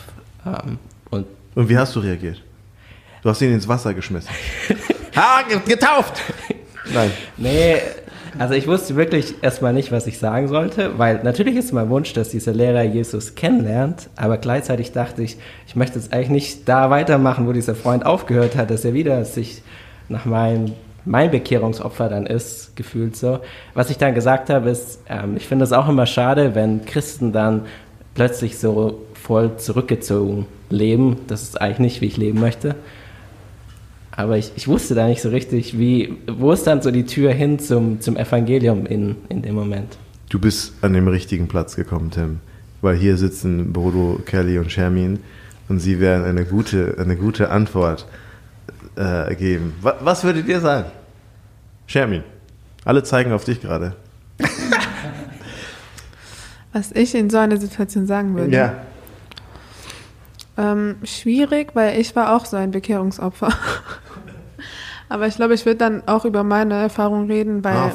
Ähm, und, und wie hast du reagiert? Du hast ihn ins Wasser geschmissen. ha, getauft! Nein. Nee, also ich wusste wirklich erstmal nicht, was ich sagen sollte, weil natürlich ist mein Wunsch, dass dieser Lehrer Jesus kennenlernt, aber gleichzeitig dachte ich, ich möchte jetzt eigentlich nicht da weitermachen, wo dieser Freund aufgehört hat, dass er wieder sich nach meinem mein Bekehrungsopfer dann ist, gefühlt so. Was ich dann gesagt habe, ist, ähm, ich finde es auch immer schade, wenn Christen dann plötzlich so voll zurückgezogen leben. Das ist eigentlich nicht, wie ich leben möchte. Aber ich, ich wusste da nicht so richtig, wie, wo ist dann so die Tür hin zum, zum Evangelium in, in dem Moment. Du bist an dem richtigen Platz gekommen, Tim. Weil hier sitzen Bodo, Kelly und Shermin und sie werden eine gute, eine gute Antwort äh, geben. Was, was würdet ihr sagen? Shermin, alle zeigen auf dich gerade. Was ich in so einer Situation sagen würde. Ja. Ähm, schwierig, weil ich war auch so ein Bekehrungsopfer. Aber ich glaube, ich würde dann auch über meine Erfahrung reden, weil Ah,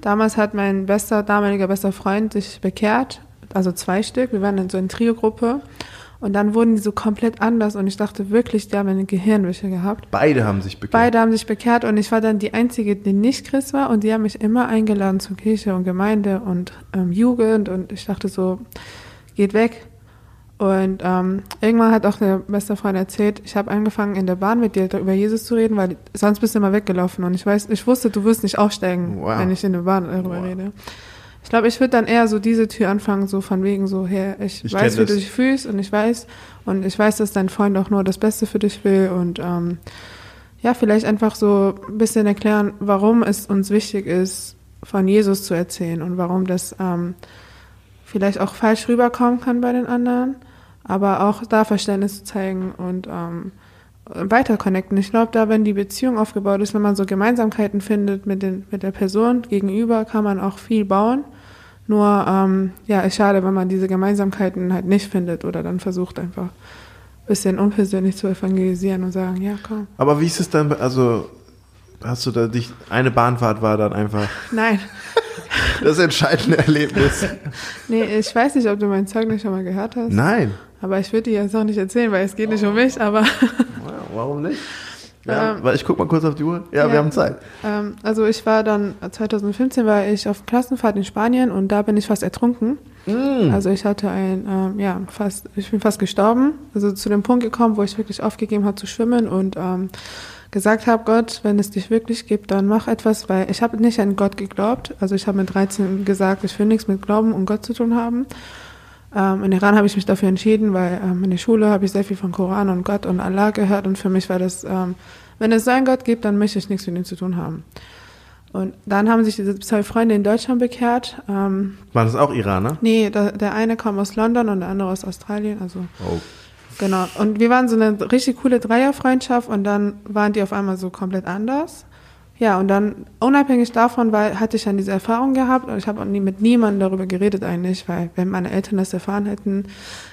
damals hat mein bester, damaliger bester Freund sich bekehrt, also zwei Stück. Wir waren in so einer Trio-Gruppe und dann wurden die so komplett anders und ich dachte wirklich, die haben eine Gehirnwäsche gehabt. Beide haben sich bekehrt. Beide haben sich bekehrt und ich war dann die Einzige, die nicht Christ war und die haben mich immer eingeladen zur Kirche und Gemeinde und ähm, Jugend und ich dachte so, geht weg. Und ähm, irgendwann hat auch der beste Freund erzählt, ich habe angefangen in der Bahn mit dir über Jesus zu reden, weil sonst bist du immer weggelaufen und ich weiß, ich wusste, du wirst nicht aufsteigen, Wow. wenn ich in der Bahn darüber Wow. rede. Ich glaube, ich würde dann eher so diese Tür anfangen, so von wegen so, her, ich, Ich weiß, wie das. du dich fühlst und ich weiß und ich weiß, dass dein Freund auch nur das Beste für dich will und ähm, ja, vielleicht einfach so ein bisschen erklären, warum es uns wichtig ist, von Jesus zu erzählen und warum das ähm, vielleicht auch falsch rüberkommen kann bei den anderen, aber auch da Verständnis zu zeigen und ähm, weiter connecten. Ich glaube, da, wenn die Beziehung aufgebaut ist, wenn man so Gemeinsamkeiten findet mit, den, mit der Person gegenüber, kann man auch viel bauen. Nur, ähm, ja, ist schade, wenn man diese Gemeinsamkeiten halt nicht findet oder dann versucht einfach ein bisschen unpersönlich zu evangelisieren und sagen, ja, komm. Aber wie ist es dann, also hast du da dich, eine Bahnfahrt war dann einfach Nein, das entscheidende Erlebnis? nee, ich weiß nicht, ob du mein Zeugnis schon mal gehört hast, Nein. aber ich würde dir jetzt auch nicht erzählen, weil es geht nicht um mich, aber Warum nicht? Ja, Ähm, weil ich guck mal kurz auf die Uhr. Ja, wir ja. haben Zeit. Ähm, also ich war dann, 2015 war ich auf Klassenfahrt in Spanien und da bin ich fast ertrunken. Mm. Also ich hatte ein, ähm, ja, fast, ich bin fast gestorben. Also zu dem Punkt gekommen, wo ich wirklich aufgegeben habe zu schwimmen und ähm, gesagt habe, Gott, wenn es dich wirklich gibt, dann mach etwas, weil ich habe nicht an Gott geglaubt. Also ich habe mit 13 gesagt, ich will nichts mit Glauben und Gott zu tun haben. Ähm, in Iran habe ich mich dafür entschieden, weil ähm, in der Schule habe ich sehr viel von Koran und Gott und Allah gehört und für mich war das, ähm, wenn es so einen Gott gibt, dann möchte ich nichts mit ihm zu tun haben. Und dann haben sich diese zwei Freunde in Deutschland bekehrt. Ähm, War das auch Iraner? nee, der, der eine kommt aus London und der andere aus Australien, also Oh. Genau. Und wir waren so eine richtig coole Dreierfreundschaft und dann waren die auf einmal so komplett anders. Ja, und dann unabhängig davon war, hatte ich dann diese Erfahrung gehabt und ich habe nie mit niemandem darüber geredet eigentlich, weil wenn meine Eltern das erfahren hätten,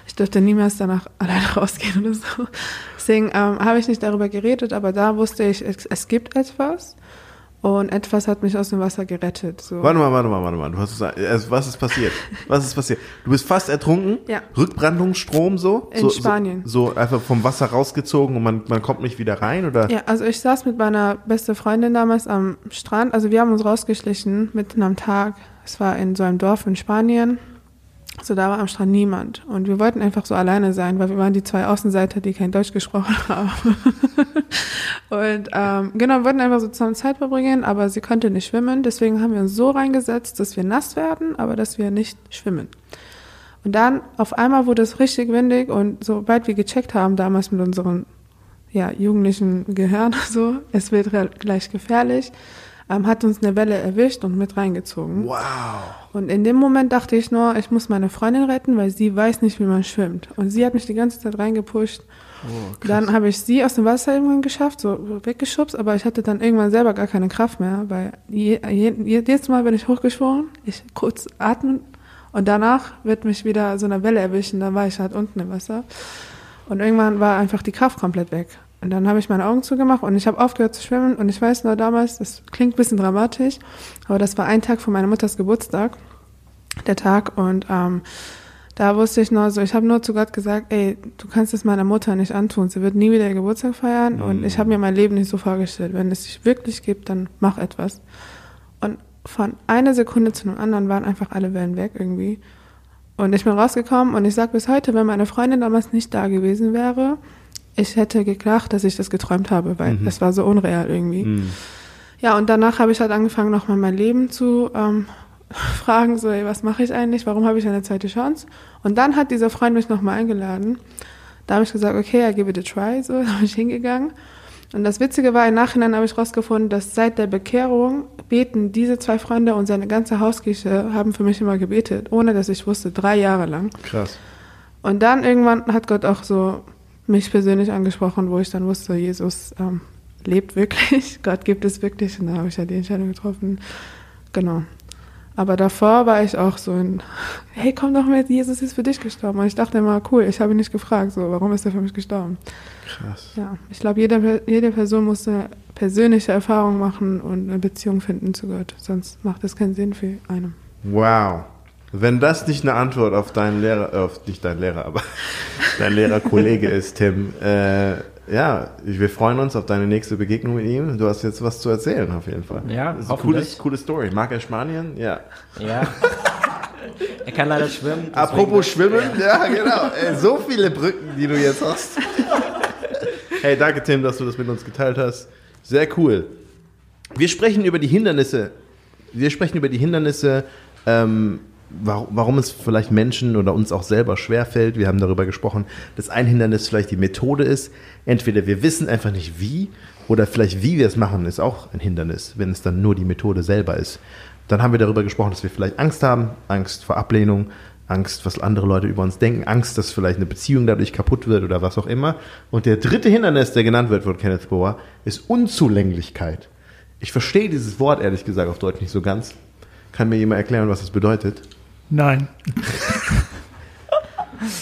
ich dürfte niemals danach alleine rausgehen oder so. Deswegen ähm, habe ich nicht darüber geredet, aber da wusste ich, es, es gibt etwas und etwas hat mich aus dem Wasser gerettet. So. Warte mal, warte mal, warte mal. Du hast gesagt, also, was ist passiert? Was ist passiert? Du bist fast ertrunken? Ja. Rückbrandungsstrom so? In so, Spanien. So, so einfach vom Wasser rausgezogen und man, man kommt nicht wieder rein oder? Ja, also ich saß mit meiner beste Freundin damals am Strand. Also wir haben uns rausgeschlichen mitten am Tag. Es war in so einem Dorf in Spanien. So da war am Strand niemand. Und wir wollten einfach so alleine sein, weil wir waren die zwei Außenseiter, die kein Deutsch gesprochen haben. Und ähm, genau, wir wollten einfach so zusammen Zeit verbringen, aber sie konnte nicht schwimmen. Deswegen haben wir uns so reingesetzt, dass wir nass werden, aber dass wir nicht schwimmen. Und dann auf einmal wurde es richtig windig und sobald wir gecheckt haben, damals mit unseren ja, jugendlichen Gehirn, so, es wird gleich gefährlich, ähm, hat uns eine Welle erwischt und mit reingezogen. Wow. Und in dem Moment dachte ich nur, ich muss meine Freundin retten, weil sie weiß nicht, wie man schwimmt. Und sie hat mich die ganze Zeit reingepusht. Oh, dann habe ich sie aus dem Wasser irgendwann geschafft, so weggeschubst, aber ich hatte dann irgendwann selber gar keine Kraft mehr, weil je, je, jedes Mal bin ich hochgeschworen, ich kurz atmen und danach wird mich wieder so eine Welle erwischen, dann war ich halt unten im Wasser. Und irgendwann war einfach die Kraft komplett weg. Und dann habe ich meine Augen zugemacht und ich habe aufgehört zu schwimmen. Und ich weiß nur damals, das klingt ein bisschen dramatisch, aber das war ein Tag vor meiner Mutters Geburtstag, der Tag. Und ähm, da wusste ich nur so, ich habe nur zu Gott gesagt, ey, du kannst es meiner Mutter nicht antun. Sie wird nie wieder ihr Geburtstag feiern. Und ich habe mir mein Leben nicht so vorgestellt. Wenn es dich wirklich gibt, dann mach etwas. Und von einer Sekunde zu einem anderen waren einfach alle Wellen weg irgendwie. Und ich bin rausgekommen und ich sage bis heute, wenn meine Freundin damals nicht da gewesen wäre, ich hätte gedacht, dass ich das geträumt habe, weil es war so unreal irgendwie. Hm. Ja, und danach habe ich halt angefangen, nochmal mein Leben zu ähm, fragen, so, ey, was mache ich eigentlich? Warum habe ich eine zweite Chance? Und dann hat dieser Freund mich nochmal eingeladen. Da habe ich gesagt, okay, I give it a try, so, da bin ich hingegangen. Und das Witzige war, im Nachhinein habe ich rausgefunden, dass seit der Bekehrung beten diese zwei Freunde und seine ganze Hauskirche haben für mich immer gebetet, ohne dass ich wusste, drei Jahre lang. Krass. Und dann irgendwann hat Gott auch so mich persönlich angesprochen, wo ich dann wusste, Jesus ähm, lebt wirklich, Gott gibt es wirklich. Und da habe ich ja die Entscheidung getroffen. Genau. Aber davor war ich auch so ein, hey, komm doch mit, Jesus ist für dich gestorben. Und ich dachte immer, cool, ich habe ihn nicht gefragt, so, warum ist er für mich gestorben? Krass. Ja, ich glaube, jede, jede Person muss eine persönliche Erfahrung machen und eine Beziehung finden zu Gott. Sonst macht das keinen Sinn für einen. Wow. Wenn das nicht eine Antwort auf deinen Lehrer, äh, auf nicht dein Lehrer, aber dein Lehrerkollege ist, Tim, äh, ja, wir freuen uns auf deine nächste Begegnung mit ihm. Du hast jetzt was zu erzählen, auf jeden Fall. Ja, das ist eine coole, coole Story. Mag er Spanien? Ja. Ja. er kann leider schwimmen. Apropos Schwimmen, ja, genau. Ey, so viele Brücken, die du jetzt hast. hey, danke Tim, dass du das mit uns geteilt hast. Sehr cool. Wir sprechen über die Hindernisse. Wir sprechen über die Hindernisse, ähm, warum, es vielleicht Menschen oder uns auch selber schwerfällt. Wir haben darüber gesprochen, dass ein Hindernis vielleicht die Methode ist. Entweder wir wissen einfach nicht wie oder vielleicht wie wir es machen, ist auch ein Hindernis, wenn es dann nur die Methode selber ist. Dann haben wir darüber gesprochen, dass wir vielleicht Angst haben, Angst vor Ablehnung, Angst, was andere Leute über uns denken, Angst, dass vielleicht eine Beziehung dadurch kaputt wird oder was auch immer. Und der dritte Hindernis, der genannt wird von Kenneth Boer, ist Unzulänglichkeit. Ich verstehe dieses Wort ehrlich gesagt auf Deutsch nicht so ganz. Kann mir jemand erklären, was das bedeutet? Nein.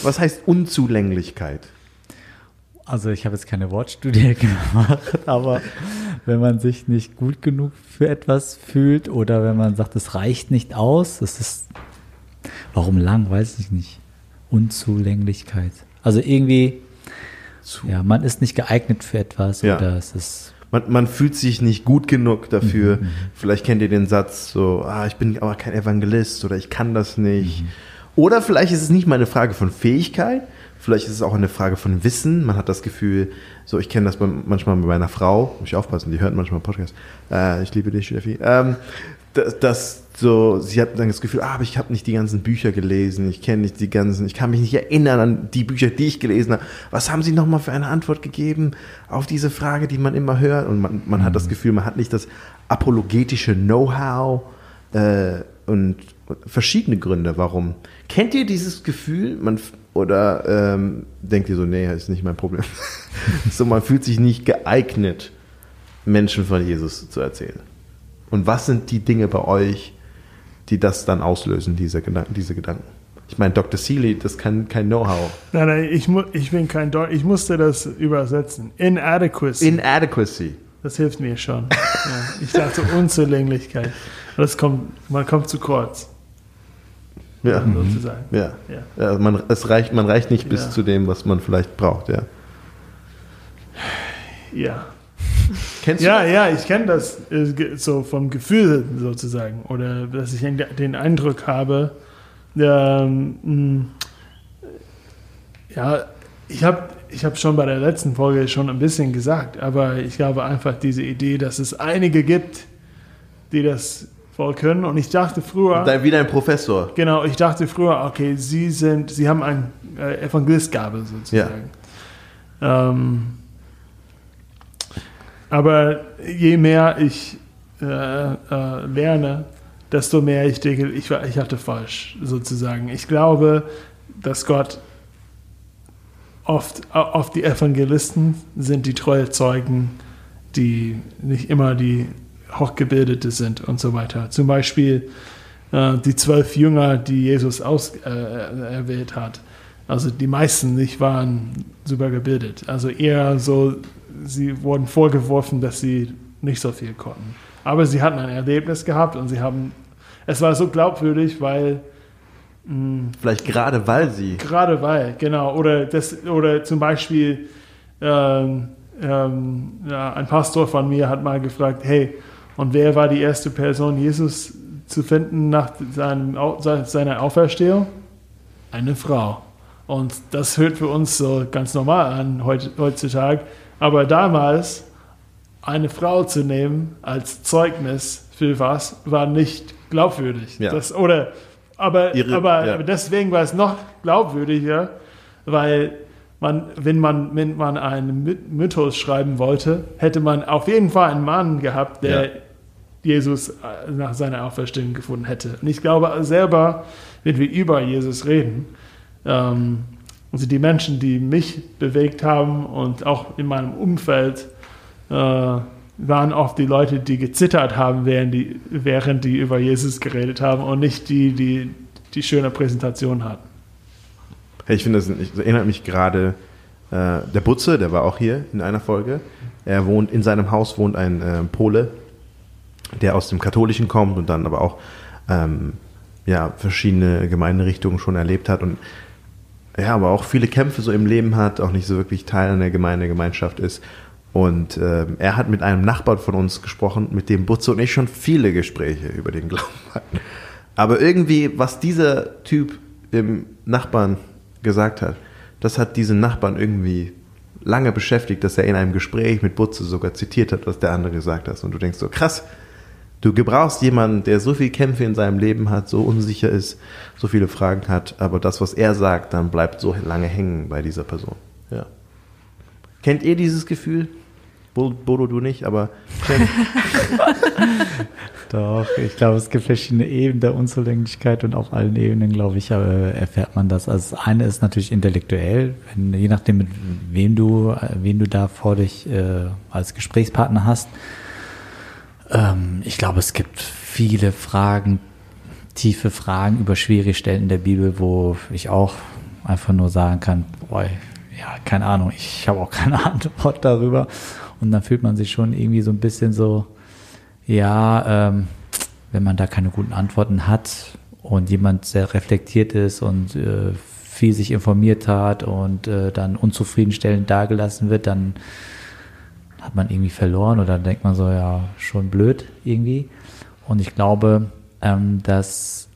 Was heißt Unzulänglichkeit? Also ich habe jetzt keine Wortstudie gemacht, aber wenn man sich nicht gut genug für etwas fühlt oder wenn man sagt, es reicht nicht aus, das ist, warum lang, weiß ich nicht. Unzulänglichkeit. Also irgendwie, Zu- ja, man ist nicht geeignet für etwas Ja. oder es ist, Man, man fühlt sich nicht gut genug dafür. Vielleicht kennt ihr den Satz so, ah, ich bin aber kein Evangelist oder ich kann das nicht. Oder vielleicht ist es nicht mal eine Frage von Fähigkeit, vielleicht ist es auch eine Frage von Wissen. Man hat das Gefühl, so ich kenne das manchmal bei meiner Frau, muss ich aufpassen, die hört manchmal Podcasts. Äh, ich liebe dich, Steffi. Ähm, dass, dass so, sie hat dann das Gefühl, ah, aber ich habe nicht die ganzen Bücher gelesen, ich kenne nicht die ganzen, ich kann mich nicht erinnern an die Bücher, die ich gelesen habe. Was haben sie nochmal für eine Antwort gegeben auf diese Frage, die man immer hört? Und man, man hat das Gefühl, man hat nicht das apologetische Know-how äh, und verschiedene Gründe, warum. Kennt ihr dieses Gefühl? Man, oder ähm, denkt ihr so, nee, ist nicht mein Problem. so, man fühlt sich nicht geeignet, Menschen von Jesus zu erzählen. Und was sind die Dinge bei euch, die das dann auslösen, diese Gedanken? Diese Gedanken? Ich meine, Dr. Seeley, das kann kein Know-how. Nein, nein, ich, mu ich bin kein Deutsch. Ich musste das übersetzen. Inadequacy. Inadequacy. das hilft mir schon. ja, ich dachte Unzulänglichkeit. Das kommt, man kommt zu kurz, Ja. sozusagen. Ja. Ja. ja man, es reicht, man reicht nicht bis zu dem, was man vielleicht braucht, ja. Ja. Kennst Ja, du ja, ich kenne das äh, so vom Gefühl sozusagen. Oder dass ich den- Eindruck habe, ähm, mh, ja, ich habe ich hab schon bei der letzten Folge schon ein bisschen gesagt, aber ich glaube einfach diese Idee, dass es einige gibt, die das voll können. Und ich dachte früher, wie dein Professor. genau, ich dachte früher, okay, sie sind, sie haben eine äh, Evangelistgabe sozusagen. Ähm, aber je mehr ich äh, äh, lerne, desto mehr ich denke, ich, ich hatte falsch sozusagen. Ich glaube, dass Gott oft, oft die Evangelisten sind die treue Zeugen, die nicht immer die Hochgebildete sind und so weiter. Zum Beispiel äh, die zwölf Jünger, die Jesus aus, äh, hat. Also die meisten nicht waren super gebildet. Also eher so, sie wurden vorgeworfen, dass sie nicht so viel konnten. Aber sie hatten ein Erlebnis gehabt und sie haben, es war so glaubwürdig, weil mh, Vielleicht gerade weil sie. Gerade weil, genau. Oder, das, oder zum Beispiel, ähm, ähm, ja, ein Pastor von mir hat mal gefragt, hey, und wer war die erste Person, Jesus zu finden nach seinem, seiner Auferstehung? Eine Frau. Und das hört für uns so ganz normal an heut- heutzutage. Aber damals eine Frau zu nehmen als Zeugnis für was, war nicht glaubwürdig. Ja. Das, oder, aber, Ihre- aber ja. deswegen war es noch glaubwürdiger, weil man, wenn man, wenn man einen My- Mythos schreiben wollte, hätte man auf jeden Fall einen Mann gehabt, der Ja. Jesus äh, nach seiner Auferstehung gefunden hätte. Und ich glaube selber, wenn wir über Jesus reden, ähm, also die Menschen, die mich bewegt haben und auch in meinem Umfeld, äh, waren oft die Leute, die gezittert haben, während die, während die über Jesus geredet haben und nicht die, die die schöne Präsentation hatten. Hey, ich finde, das, das erinnert mich gerade, äh, der Butze, der war auch hier in einer Folge. Er wohnt, in seinem Haus wohnt ein äh, Pole, der aus dem Katholischen kommt und dann aber auch ähm, ja, verschiedene Gemeinderichtungen schon erlebt hat und ja, aber auch viele Kämpfe so im Leben hat, auch nicht so wirklich Teil einer Gemeinde, Gemeinschaft ist. Und ähm, er hat mit einem Nachbarn von uns gesprochen, mit dem Butze und ich schon viele Gespräche über den Glauben hatten. Aber irgendwie, was dieser Typ dem Nachbarn gesagt hat, das hat diesen Nachbarn irgendwie lange beschäftigt, dass er in einem Gespräch mit Butze sogar zitiert hat, was der andere gesagt hat. Und du denkst so, krass, du gebrauchst jemanden, der so viel Kämpfe in seinem Leben hat, so unsicher ist, so viele Fragen hat, aber das, was er sagt, dann bleibt so lange hängen bei dieser Person. Ja. Kennt ihr dieses Gefühl? Bo- Bodo, du nicht, aber Doch, ich glaube, es gibt verschiedene Ebenen der Unzulänglichkeit und auf allen Ebenen, glaube ich, äh, erfährt man das. Also das eine ist natürlich intellektuell, wenn, je nachdem, mit wem du, äh, wen du da vor dich äh, als Gesprächspartner hast. Ähm, ich glaube, es gibt viele Fragen, tiefe Fragen über schwierige Stellen in der Bibel, wo ich auch einfach nur sagen kann, boah, ja, keine Ahnung, ich habe auch keine Antwort darüber. Und dann fühlt man sich schon irgendwie so ein bisschen so, ja, ähm, wenn man da keine guten Antworten hat und jemand sehr reflektiert ist und äh, viel sich informiert hat und äh, dann unzufriedenstellend dagelassen wird, dann hat man irgendwie verloren oder denkt man so, ja, schon blöd irgendwie. Und ich glaube, ähm, dass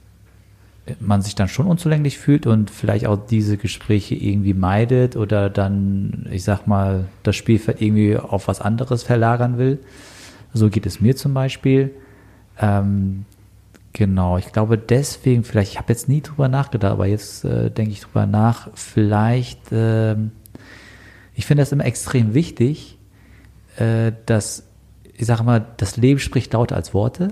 man sich dann schon unzulänglich fühlt und vielleicht auch diese Gespräche irgendwie meidet oder dann, ich sag mal, das Spielfeld irgendwie auf was anderes verlagern will. So geht es mir zum Beispiel. Ähm, genau, ich glaube deswegen, vielleicht, ich habe jetzt nie drüber nachgedacht, aber jetzt äh, denke ich drüber nach, vielleicht, ähm, ich finde das immer extrem wichtig, äh, dass, ich sage mal, das Leben spricht lauter als Worte.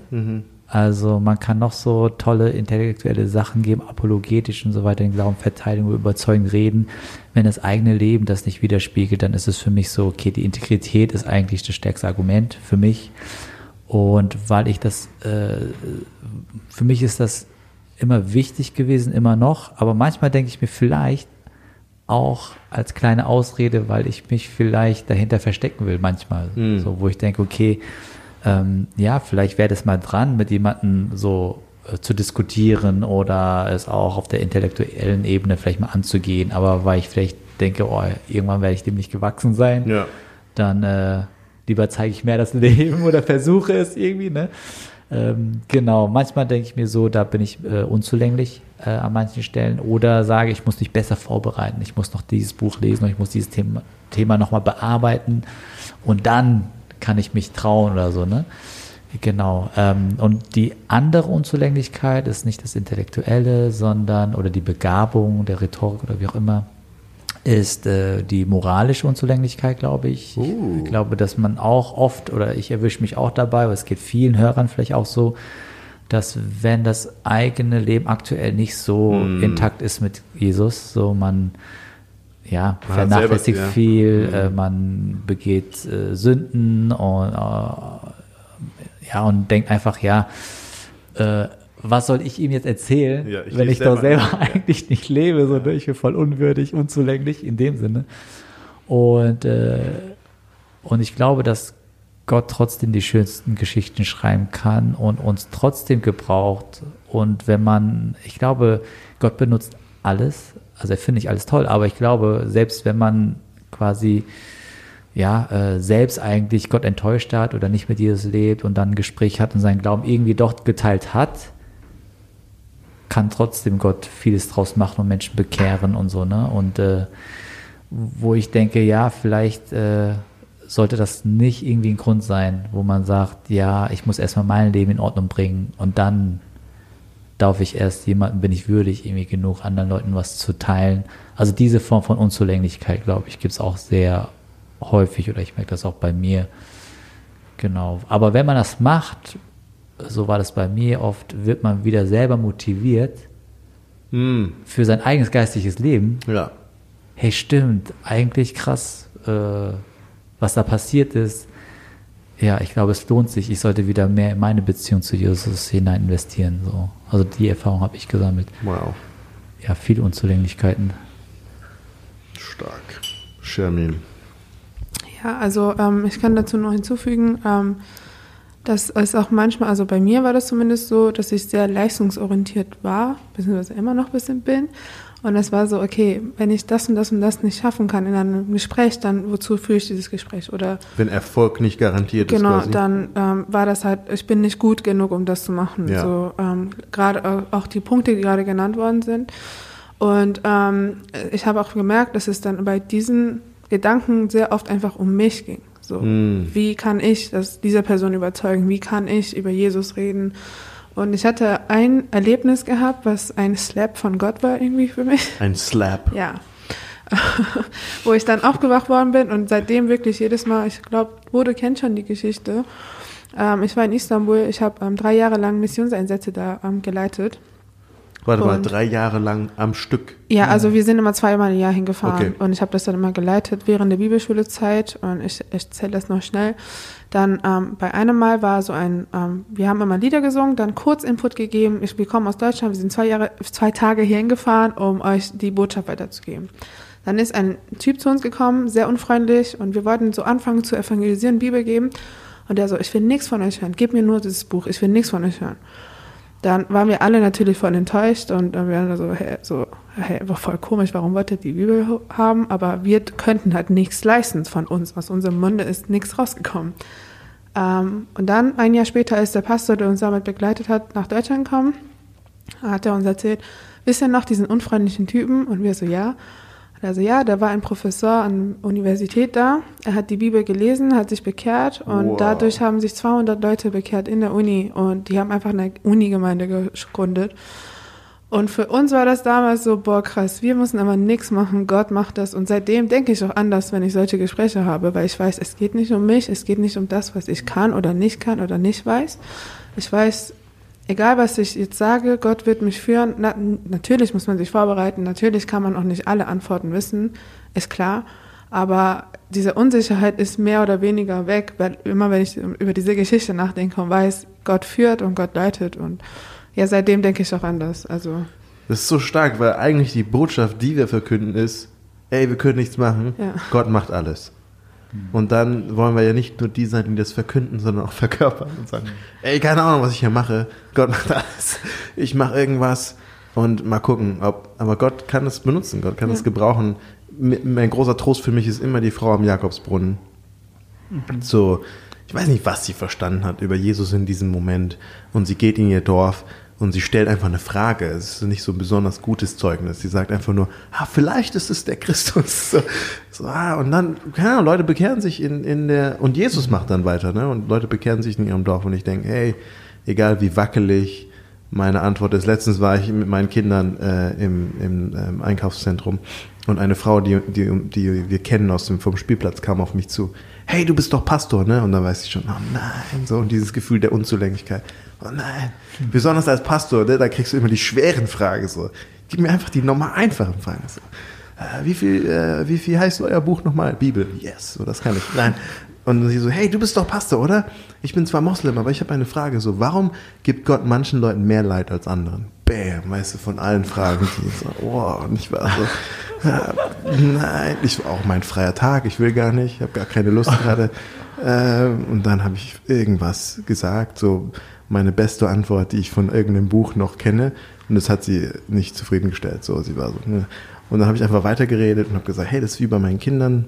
Also man kann noch so tolle intellektuelle Sachen geben, apologetisch und so weiter, den Glauben verteidigen, überzeugend reden. Wenn das eigene Leben das nicht widerspiegelt, dann ist es für mich so, okay, die Integrität ist eigentlich das stärkste Argument für mich. Und weil ich das, äh, für mich ist das immer wichtig gewesen, immer noch, aber manchmal denke ich mir vielleicht auch als kleine Ausrede, weil ich mich vielleicht dahinter verstecken will manchmal. So, wo ich denke, okay, ähm, ja, vielleicht wäre das mal dran, mit jemandem so äh, zu diskutieren oder es auch auf der intellektuellen Ebene vielleicht mal anzugehen. Aber weil ich vielleicht denke, oh, irgendwann werde ich dem nicht gewachsen sein, ja. dann äh, lieber zeige ich mehr das Leben oder versuche es irgendwie. Ne? Ähm, genau, manchmal denke ich mir so, da bin ich äh, unzulänglich äh, an manchen Stellen oder sage, ich muss mich besser vorbereiten, ich muss noch dieses Buch lesen und ich muss dieses Thema, Thema nochmal bearbeiten und dann kann ich mich trauen oder so. Ne? Genau. Ähm, und die andere Unzulänglichkeit ist nicht das Intellektuelle, sondern oder die Begabung der Rhetorik oder wie auch immer, ist äh, die moralische Unzulänglichkeit, glaube ich. Uh. Ich glaube, dass man auch oft, oder ich erwische mich auch dabei, aber es geht vielen Hörern vielleicht auch so, dass wenn das eigene Leben aktuell nicht so intakt ist mit Jesus, so man ja, Man vernachlässigt selber- ja. viel, äh, man begeht äh, Sünden und äh, ja und denkt einfach, ja, äh, was soll ich ihm jetzt erzählen, Ja, ich wenn ich doch selber nicht, ja. eigentlich nicht lebe, so ne? ich bin voll unwürdig, unzulänglich in dem Sinne. Und, äh, und ich glaube, dass Gott trotzdem die schönsten Geschichten schreiben kann und uns trotzdem gebraucht. Und wenn man, ich glaube, Gott benutzt alles, also er finde ich alles toll, aber ich glaube, selbst wenn man quasi ja, äh, selbst eigentlich Gott enttäuscht hat oder nicht mit Jesus lebt und dann ein Gespräch hat und seinen Glauben irgendwie doch geteilt hat, kann trotzdem Gott vieles draus machen und Menschen bekehren und so, ne? Und äh, wo ich denke, ja, vielleicht äh, sollte das nicht irgendwie ein Grund sein, wo man sagt, ja, ich muss erstmal mein Leben in Ordnung bringen und dann darf ich erst jemanden, bin ich würdig, irgendwie genug anderen Leuten was zu teilen. Also diese Form von Unzulänglichkeit, glaube ich, gibt es auch sehr häufig oder ich merke das auch bei mir. Genau. Aber wenn man das macht, so war das bei mir oft, wird man wieder selber motiviert Hm, für sein eigenes geistliches Leben. ja. Hey, stimmt, eigentlich krass, äh, was da passiert ist. Ja, ich glaube, es lohnt sich. Ich sollte wieder mehr in meine Beziehung zu Jesus hinein investieren. So. Also die Erfahrung habe ich gesammelt. Wow. Ja, viele Unzulänglichkeiten. Stark. Shermin. Ja, also ähm, ich kann dazu noch hinzufügen, ähm, dass es auch manchmal, also bei mir war das zumindest so, dass ich sehr leistungsorientiert war, beziehungsweise immer noch ein bisschen bin. Und es war so, okay, wenn ich das und das und das nicht schaffen kann in einem Gespräch, dann wozu führe ich dieses Gespräch? Oder Wenn Erfolg nicht garantiert genau, ist quasi. dann ähm, war das halt, ich bin nicht gut genug, um das zu machen. Ja. So ähm, gerade auch- auch die Punkte, die gerade genannt worden sind. Und ähm, ich habe auch gemerkt, dass es dann bei diesen Gedanken sehr oft einfach um mich ging. So, Hm. wie kann ich das dieser Person überzeugen? Wie kann ich über Jesus reden? Und ich hatte ein Erlebnis gehabt, was ein Slap von Gott war irgendwie für mich. Ein Slap. Ja. Wo ich dann aufgewacht worden bin und seitdem wirklich jedes Mal, ich glaube, Bodo kennt schon die Geschichte. Ähm, ich war in Istanbul, ich habe ähm, drei Jahre lang Missionseinsätze da ähm, geleitet. Warte mal, Und- drei Jahre lang am Stück. Ja, also wir sind immer zweimal im Jahr hingefahren Okay. und ich habe das dann immer geleitet während der Bibelschulezeit und ich, ich zähle das noch schnell. Dann ähm, bei einem Mal war so ein, ähm, wir haben immer Lieder gesungen, dann kurz Input gegeben. Ich, wir kommen aus Deutschland, wir sind zwei Jahre, zwei Tage hier hingefahren, um euch die Botschaft weiterzugeben. Dann ist ein Typ zu uns gekommen, sehr unfreundlich und wir wollten so anfangen zu evangelisieren, Bibel geben und der so, ich will nichts von euch hören, gib mir nur dieses Buch, ich will nichts von euch hören. Dann waren wir alle natürlich voll enttäuscht und dann waren wir so, hey, so, hey, war voll komisch, warum wollt ihr die Bibel haben? Aber wir könnten halt nichts leisten von uns. Aus unserem Munde ist nichts rausgekommen. Ähm, und dann, ein Jahr später, ist der Pastor, der uns damit begleitet hat, nach Deutschland gekommen. Hat er uns erzählt, wisst ihr noch diesen unfreundlichen Typen? Und wir so, ja. Also ja, da war ein Professor an der Universität da. Er hat die Bibel gelesen, hat sich bekehrt und Wow. dadurch haben sich 200 Leute bekehrt in der Uni und die haben einfach eine Unigemeinde gegründet. Und für uns war das damals so, boah, krass, wir müssen aber nichts machen, Gott macht das. Und seitdem denke ich auch anders, wenn ich solche Gespräche habe, weil ich weiß, es geht nicht um mich, es geht nicht um das, was ich kann oder nicht kann oder nicht weiß. Ich weiß, egal was ich jetzt sage, Gott wird mich führen. Na, natürlich muss man sich vorbereiten, natürlich kann man auch nicht alle Antworten wissen, ist klar. Aber diese Unsicherheit ist mehr oder weniger weg, weil immer wenn ich über diese Geschichte nachdenke und weiß, Gott führt und Gott leitet und ja, seitdem denke ich auch anders. Also Das ist so stark, weil eigentlich die Botschaft, die wir verkünden, ist, ey, wir können nichts machen, Ja. Gott macht alles. Und dann wollen wir ja nicht nur die sein, die das verkünden, sondern auch verkörpern und sagen, ey, keine Ahnung, was ich hier mache, Gott macht alles. Ich mache irgendwas und mal gucken, ob, aber Gott kann es benutzen, Gott kann es gebrauchen. M- Mein großer Trost für mich ist immer die Frau am Jakobsbrunnen. So, ich weiß nicht, was sie verstanden hat über Jesus in diesem Moment. Und sie geht in ihr Dorf und sie stellt einfach eine Frage. Es ist nicht so ein besonders gutes Zeugnis. Sie sagt einfach nur, ah, vielleicht ist es der Christus. So, so ah, und dann, keine Ahnung, Leute bekehren sich in, in der, und Jesus macht dann weiter, ne? Und Leute bekehren sich in ihrem Dorf und ich denke, hey, egal wie wackelig meine Antwort ist. Letztens war ich mit meinen Kindern äh, im, im ähm, Einkaufszentrum und eine Frau, die, die, die wir kennen aus dem vom Spielplatz, kam auf mich zu. Hey, du bist doch Pastor, ne? Und dann weiß ich schon, oh nein, so und dieses Gefühl der Unzulänglichkeit. Oh nein, besonders als Pastor, ne, da kriegst du immer die schweren Fragen so. Gib mir einfach die normal einfachen Fragen. So. Äh, wie viel, äh, wie viel heißt euer Buch nochmal? Bibel. Yes, so das kann ich. Nein. Und sie so, hey, du bist doch Pastor, oder? Ich bin zwar Moslem, aber ich habe eine Frage. So, warum gibt Gott manchen Leuten mehr Leid als anderen? Bam, weißt du, von allen Fragen, die so, oh, und ich war so, ja, nein, ich war auch mein freier Tag, ich will gar nicht, ich habe gar keine Lust gerade. Ähm, und dann habe ich irgendwas gesagt, so meine beste Antwort, die ich von irgendeinem Buch noch kenne. Und das hat sie nicht zufriedengestellt. So, sie war so, ne. Und dann habe ich einfach weitergeredet und habe gesagt, hey, das ist wie bei meinen Kindern.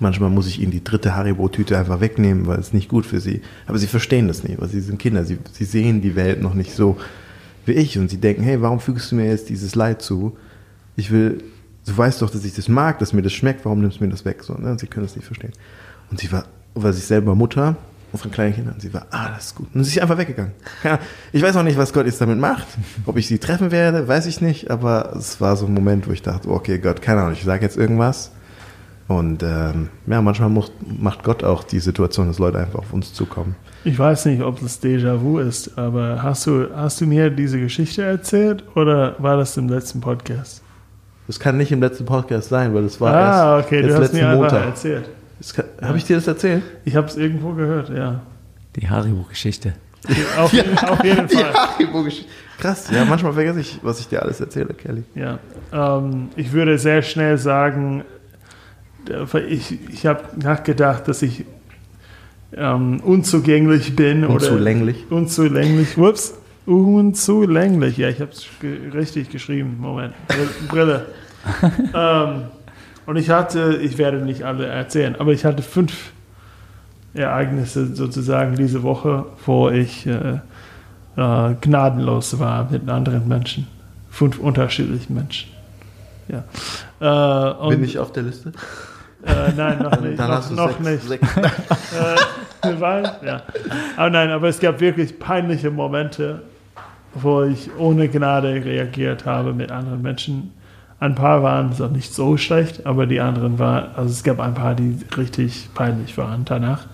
Manchmal muss ich ihnen die dritte Haribo-Tüte einfach wegnehmen, weil es nicht gut für sie. Aber sie verstehen das nicht, weil sie sind Kinder. Sie, sie sehen die Welt noch nicht so wie ich. Und sie denken, hey, warum fügst du mir jetzt dieses Leid zu? Ich will, du weißt doch, dass ich das mag, dass mir das schmeckt, warum nimmst du mir das weg? So, ne? Sie können das nicht verstehen. Und sie war, war sich selber Mutter von kleinen Kindern. Und sie war, ah, das ist gut. Und sie ist einfach weggegangen. Ich weiß auch nicht, was Gott jetzt damit macht. Ob ich sie treffen werde, weiß ich nicht. Aber es war so ein Moment, wo ich dachte, okay, Gott, keine Ahnung, ich sage jetzt irgendwas. Und ähm, ja, manchmal muss, macht Gott auch die Situation, dass Leute einfach auf uns zukommen. Ich weiß nicht, ob das Déjà-vu ist, aber hast du, hast du mir diese Geschichte erzählt oder war das im letzten Podcast? Das kann nicht im letzten Podcast sein, weil das war ah, erst okay, du hast letzten mir Montag. erzählt. Habe ich dir das erzählt? Ich habe es irgendwo gehört, ja. Die Haribo-Geschichte. Auf, auf jeden Fall. Ja, Haribo-Geschichte. Krass, ja, manchmal vergesse ich, was ich dir alles erzähle, Kelly. Ja, ähm, ich würde sehr schnell sagen, äh, ich, ich habe nachgedacht, dass ich ähm, unzugänglich bin. Unzulänglich. Oder unzulänglich. Whoops. Unzulänglich. Ja, ich habe es ge richtig geschrieben. Moment. Brille. ähm, und ich hatte, ich werde nicht alle erzählen, aber ich hatte fünf Ereignisse sozusagen diese Woche, wo ich äh, äh, gnadenlos war mit anderen Menschen. Fünf unterschiedlichen Menschen. Ja. Äh, Bin ich auf der Liste? Äh, nein, noch nicht. Dann noch, noch sechs, nicht. sechs. Äh, weil, ja. Aber nein, aber es gab wirklich peinliche Momente, wo ich ohne Gnade reagiert habe mit anderen Menschen. Ein paar waren so nicht so schlecht, aber die anderen waren, also es gab ein paar, die richtig peinlich waren danach.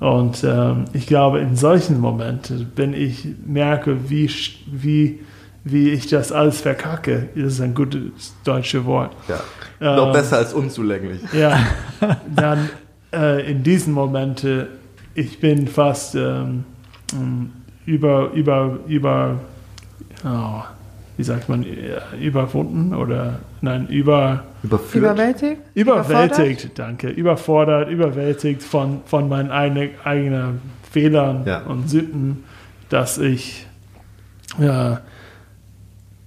Und ähm, ich glaube, in solchen Momenten, wenn ich merke, wie, wie, wie ich das alles verkacke, das ist ein gutes deutsches Wort, Ja. Noch Ähm, besser als unzulänglich. ja, dann äh, in diesen Momenten, ich bin fast ähm, über, über, über, oh, wie sagt man, überwunden oder nein, über, Überführt. Überwältigt? überwältigt, danke, überfordert, überwältigt von, von meinen eigenen, eigenen Fehlern Ja. und Sünden, dass ich, ja,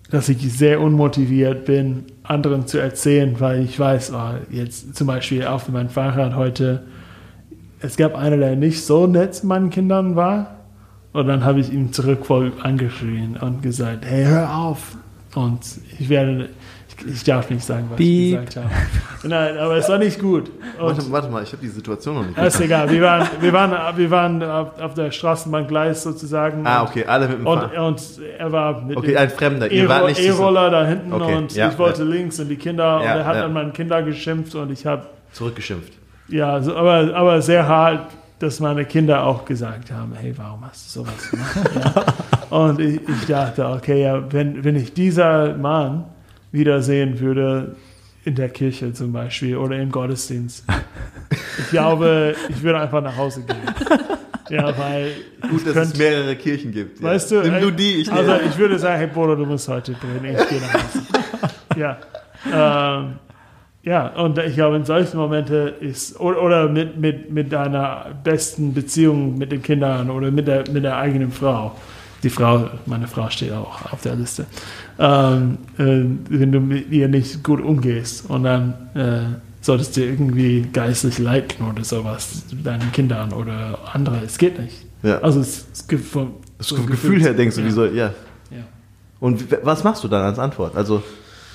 dass ich sehr unmotiviert bin, anderen zu erzählen, weil ich weiß, oh, jetzt zum Beispiel auf meinem Fahrrad heute, es gab einer, der nicht so nett zu meinen Kindern war. Und dann habe ich ihm zurück voll angeschrien und gesagt, hey, hör auf. Und ich werde, ich, ich darf nicht sagen, was Piep. ich gesagt habe. Nein, aber es war nicht gut. Und Warte, warte mal, ich habe die Situation noch nicht. ist egal, wir waren, wir waren, wir waren auf, auf der Straßenbahngleis sozusagen. Ah, okay, alle mit dem Und, Fahrrad. und er war mit Okay, dem ein Fremder. Ihr wart E-Ro- nicht zusammen. E-Roller da hinten Okay, und ja, ich wollte ja. links und die Kinder Ja, und er hat ja. an meine Kinder geschimpft und ich habe zurückgeschimpft. ja, so, aber, aber sehr hart, dass meine Kinder auch gesagt haben, hey, warum hast du sowas gemacht? ja. Und ich, ich dachte, okay, ja, wenn, wenn ich dieser Mann wiedersehen würde, in der Kirche zum Beispiel oder im Gottesdienst, ich glaube, ich würde einfach nach Hause gehen. Ja, weil Gut, dass könnte- es mehrere Kirchen gibt. ja. Weißt du, Nimm du die, ich also ich würde sagen, hey Bruder, du musst heute bringen, ich gehe nach Hause. ja. Ähm, ja, und ich glaube, in solchen Momenten ist, oder, oder mit, mit, mit deiner besten Beziehung mit den Kindern oder mit der, mit der eigenen Frau. Die Frau, meine Frau steht auch auf der Liste. Ähm, äh, wenn du mit ihr nicht gut umgehst und dann äh, solltest du irgendwie geistlich leiten oder sowas deinen Kindern oder andere. Es geht nicht. Ja. Also es, es gibt vom das so Gefühl her denkst du, ja. wie soll, ja. Ja. Und was machst du dann als Antwort? Also,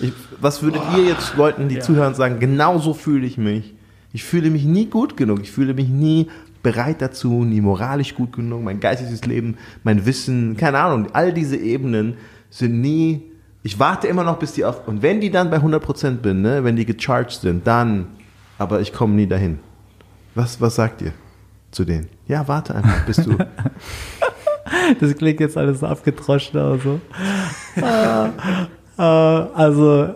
ich, was würdet ihr jetzt Leuten, die Ja. zuhören, sagen, genau so fühle ich mich. Ich fühle mich nie gut genug. Ich fühle mich nie bereit dazu, nie moralisch gut genug. Mein geistiges Leben, mein Wissen, keine Ahnung. All diese Ebenen sind nie. Ich warte immer noch, bis die auf. Und wenn die dann bei 100% bin, ne, wenn die gecharged sind, dann. Aber ich komme nie dahin. Was, was sagt ihr zu denen? Ja, warte einfach, bis du. Das klingt jetzt alles so abgedroschen, aber so. Äh, also,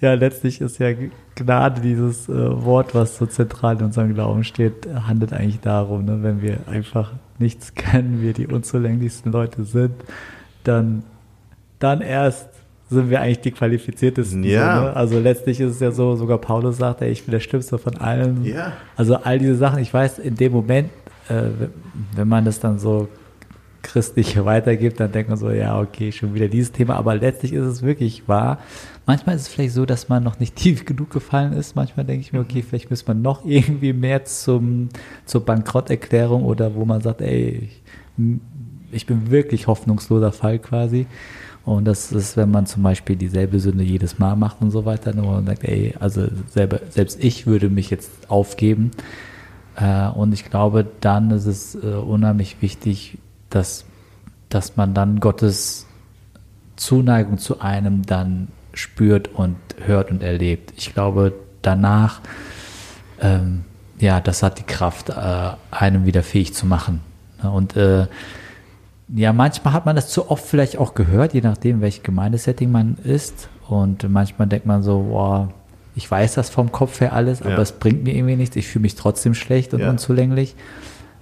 ja, letztlich ist ja Gnade dieses äh, Wort, was so zentral in unserem Glauben steht, handelt eigentlich darum, ne, wenn wir einfach nichts können, wir die unzulänglichsten Leute sind, dann, dann erst sind wir eigentlich die qualifiziertesten. Ja. So, ne? Also letztlich ist es ja so, sogar Paulus sagt, ey, ich bin der Schlimmste von allen. Ja. Also all diese Sachen, ich weiß, in dem Moment, äh, wenn man das dann so christlich weitergibt, dann denkt man so, ja, okay, schon wieder dieses Thema, aber letztlich ist es wirklich wahr. Manchmal ist es vielleicht so, dass man noch nicht tief genug gefallen ist. Manchmal denke ich mir, okay, vielleicht müsste man noch irgendwie mehr zum, zur Bankrotterklärung oder wo man sagt, ey, ich, ich bin wirklich hoffnungsloser Fall quasi. Und das ist, wenn man zum Beispiel dieselbe Sünde jedes Mal macht und so weiter, nur man sagt, ey, also selber, selbst ich würde mich jetzt aufgeben. Äh, und ich glaube, dann ist es äh, unheimlich wichtig, dass, dass man dann Gottes Zuneigung zu einem dann spürt und hört und erlebt. Ich glaube, danach, ähm, ja, das hat die Kraft, äh, einem wieder fähig zu machen. Und äh, ja, manchmal hat man das zu oft vielleicht auch gehört, je nachdem, welches Gemeindesetting man ist. Und manchmal denkt man so, boah, ich weiß das vom Kopf her alles, aber Ja. es bringt mir irgendwie nichts. Ich fühle mich trotzdem schlecht und Ja. unzulänglich.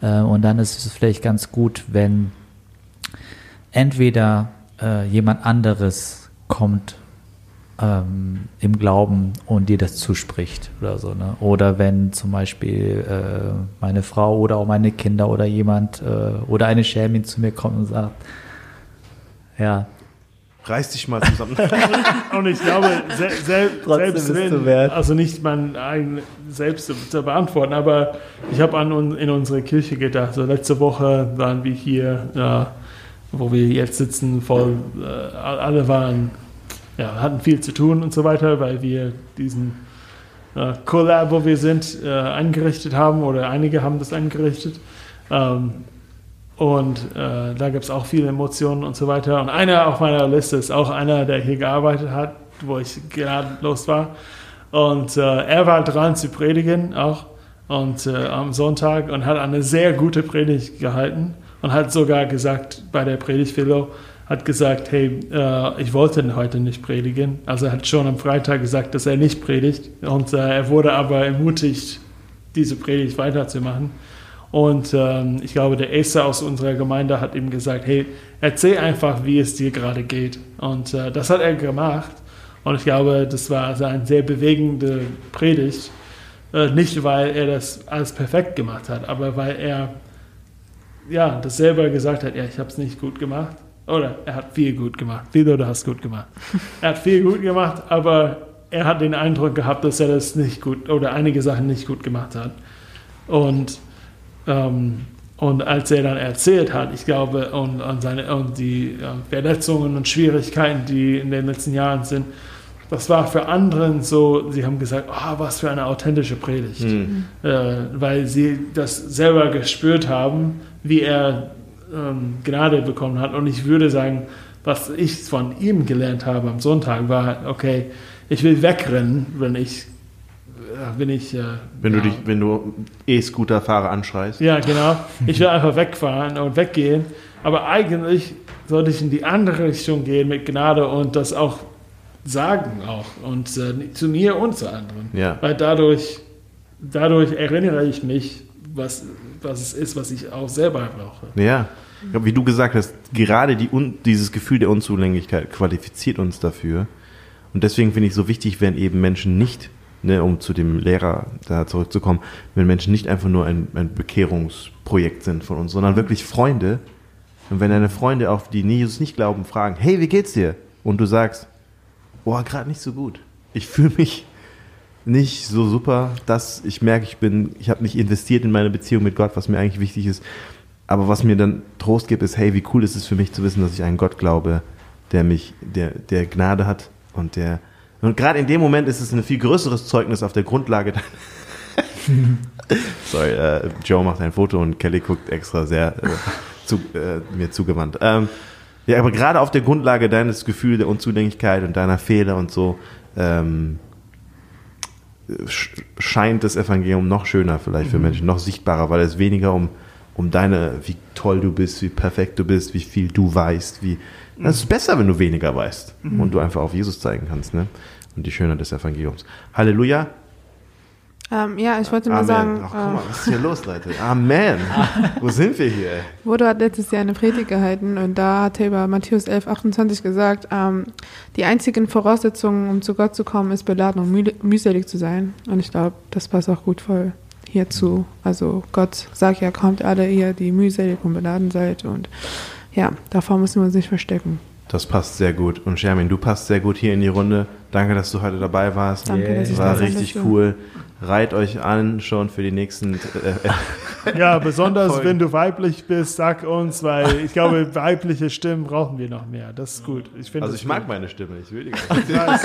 Äh, und dann ist es vielleicht ganz gut, wenn entweder äh, jemand anderes kommt ähm, im Glauben und dir das zuspricht oder so. Ne? Oder wenn zum Beispiel äh, meine Frau oder auch meine Kinder oder jemand äh, oder eine Schämin zu mir kommt und sagt, ja, Reiß dich mal zusammen. Und ich glaube, se sel Trotzdem selbst wenn, wert. also nicht mein eigen selbst zu, zu beantworten, aber ich habe an in unsere Kirche gedacht. So letzte Woche waren wir hier, ja, wo wir jetzt sitzen, voll, äh, alle waren, ja, hatten viel zu tun und so weiter, weil wir diesen äh, Collab, wo wir sind, äh, eingerichtet haben oder einige haben das eingerichtet. Ähm, und äh, da gibt es auch viele Emotionen und so weiter. Und einer auf meiner Liste ist auch einer, der hier gearbeitet hat, wo ich gerade los war. Und äh, er war dran zu predigen auch und äh, am Sonntag und hat eine sehr gute Predigt gehalten und hat sogar gesagt bei der Predigtphilo, hat gesagt, hey, äh, ich wollte heute nicht predigen. Also er hat schon am Freitag gesagt, dass er nicht predigt und äh, er wurde aber ermutigt, diese Predigt weiterzumachen. Und ähm, ich glaube, der Esther aus unserer Gemeinde hat ihm gesagt, hey, erzähl einfach, wie es dir gerade geht. Und äh, das hat er gemacht. Und ich glaube, das war also eine sehr bewegende Predigt. Äh, nicht, weil er das alles perfekt gemacht hat, aber weil er ja, das selber gesagt hat, ja, ich habe es nicht gut gemacht. Oder er hat viel gut gemacht. Viel oder hast gut gemacht. Er hat viel gut gemacht, aber er hat den Eindruck gehabt, dass er das nicht gut oder einige Sachen nicht gut gemacht hat. Und, ähm, und als er dann erzählt hat, ich glaube, und, und, seine, und die äh, Verletzungen und Schwierigkeiten, die in den letzten Jahren sind, das war für anderen so, sie haben gesagt, oh, was für eine authentische Predigt. Hm. Äh, weil sie das selber gespürt haben, wie er ähm, Gnade bekommen hat. Und ich würde sagen, was ich von ihm gelernt habe am Sonntag war, okay, ich will wegrennen, wenn ich, äh, wenn ich, äh, Wenn du ja, dich, wenn du E-Scooter-Fahrer anschreist. ja, genau. Ich will einfach wegfahren und weggehen. Aber eigentlich sollte ich in die andere Richtung gehen mit Gnade und das auch sagen auch. Und äh, zu mir und zu anderen. Ja. Weil dadurch, dadurch erinnere ich mich, was, was es ist, was ich auch selber brauche. Ja. Glaube, wie du gesagt hast, gerade die, dieses Gefühl der Unzulänglichkeit qualifiziert uns dafür. Und deswegen finde ich so wichtig, wenn eben Menschen nicht, ne, um zu dem Lehrer da zurückzukommen, wenn Menschen nicht einfach nur ein, ein Bekehrungsprojekt sind von uns, sondern wirklich Freunde. Und wenn deine Freunde, auf die Jesus nicht glauben, fragen, hey, wie geht's dir? Und du sagst, boah, gerade nicht so gut. Ich fühle mich nicht so super, dass ich merke, ich bin, ich habe nicht investiert in meine Beziehung mit Gott, was mir eigentlich wichtig ist. Aber was mir dann Trost gibt, ist, hey, wie cool ist es für mich zu wissen, dass ich einen Gott glaube, der mich, der, der Gnade hat und der. Und gerade in dem Moment ist es ein viel größeres Zeugnis auf der Grundlage. Sorry, äh, Joe macht ein Foto und Kelly guckt extra sehr äh, zu, äh, mir zugewandt. Ähm, ja, aber gerade auf der Grundlage deines Gefühls der Unzulänglichkeit und deiner Fehler und so ähm, sch- scheint das Evangelium noch schöner vielleicht für Menschen, noch sichtbarer, weil es weniger um, um deine, wie toll du bist, wie perfekt du bist, wie viel du weißt, wie. Das ist besser, wenn du weniger weißt und du einfach auf Jesus zeigen kannst, ne? Und die Schönheit des Evangeliums. Halleluja. Ähm, ja, ich wollte nur Amen. sagen, Ach, guck mal, äh, was ist hier los, Leute? Amen. Wo sind wir hier? Bodo hat letztes Jahr eine Predigt gehalten und da hat er über Matthäus 11, 28 gesagt, ähm, die einzigen Voraussetzungen, um zu Gott zu kommen, ist beladen und mühselig zu sein. Und ich glaube, das passt auch gut voll hierzu. Also Gott sagt ja, kommt alle ihr, die mühselig und beladen seid. Und ja, davor müssen wir uns nicht verstecken. Das passt sehr gut. Und Shermin, du passt sehr gut hier in die Runde. Danke, dass du heute dabei warst. Danke, dass ich War richtig cool. Reiht euch an schon für die nächsten. Äh, Ja, besonders Folgen. wenn du weiblich bist, sag uns, weil ich glaube, weibliche Stimmen brauchen wir noch mehr. Das ist gut. Ich also ich mag gut. meine Stimme, ich will die gar nicht.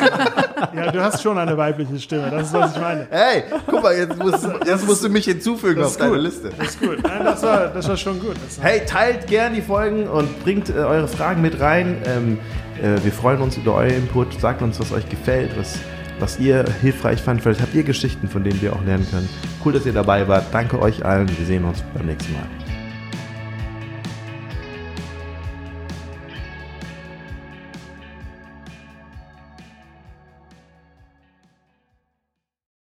Ja, du hast schon eine weibliche Stimme. Das ist, was ich meine. Hey, guck mal, jetzt musst, jetzt musst du mich hinzufügen auf ist deine gut. Liste. Das ist gut. Nein, das war, das war schon gut. Das Hey, teilt gern die Folgen und bringt äh, eure Fragen mit rein. Ähm, äh, wir freuen uns über euer Input. Sagt uns, was euch gefällt, was, was ihr hilfreich fand. Vielleicht habt ihr Geschichten, von denen wir auch lernen können. Cool, dass ihr dabei wart. Danke euch allen. Wir sehen uns beim nächsten Mal.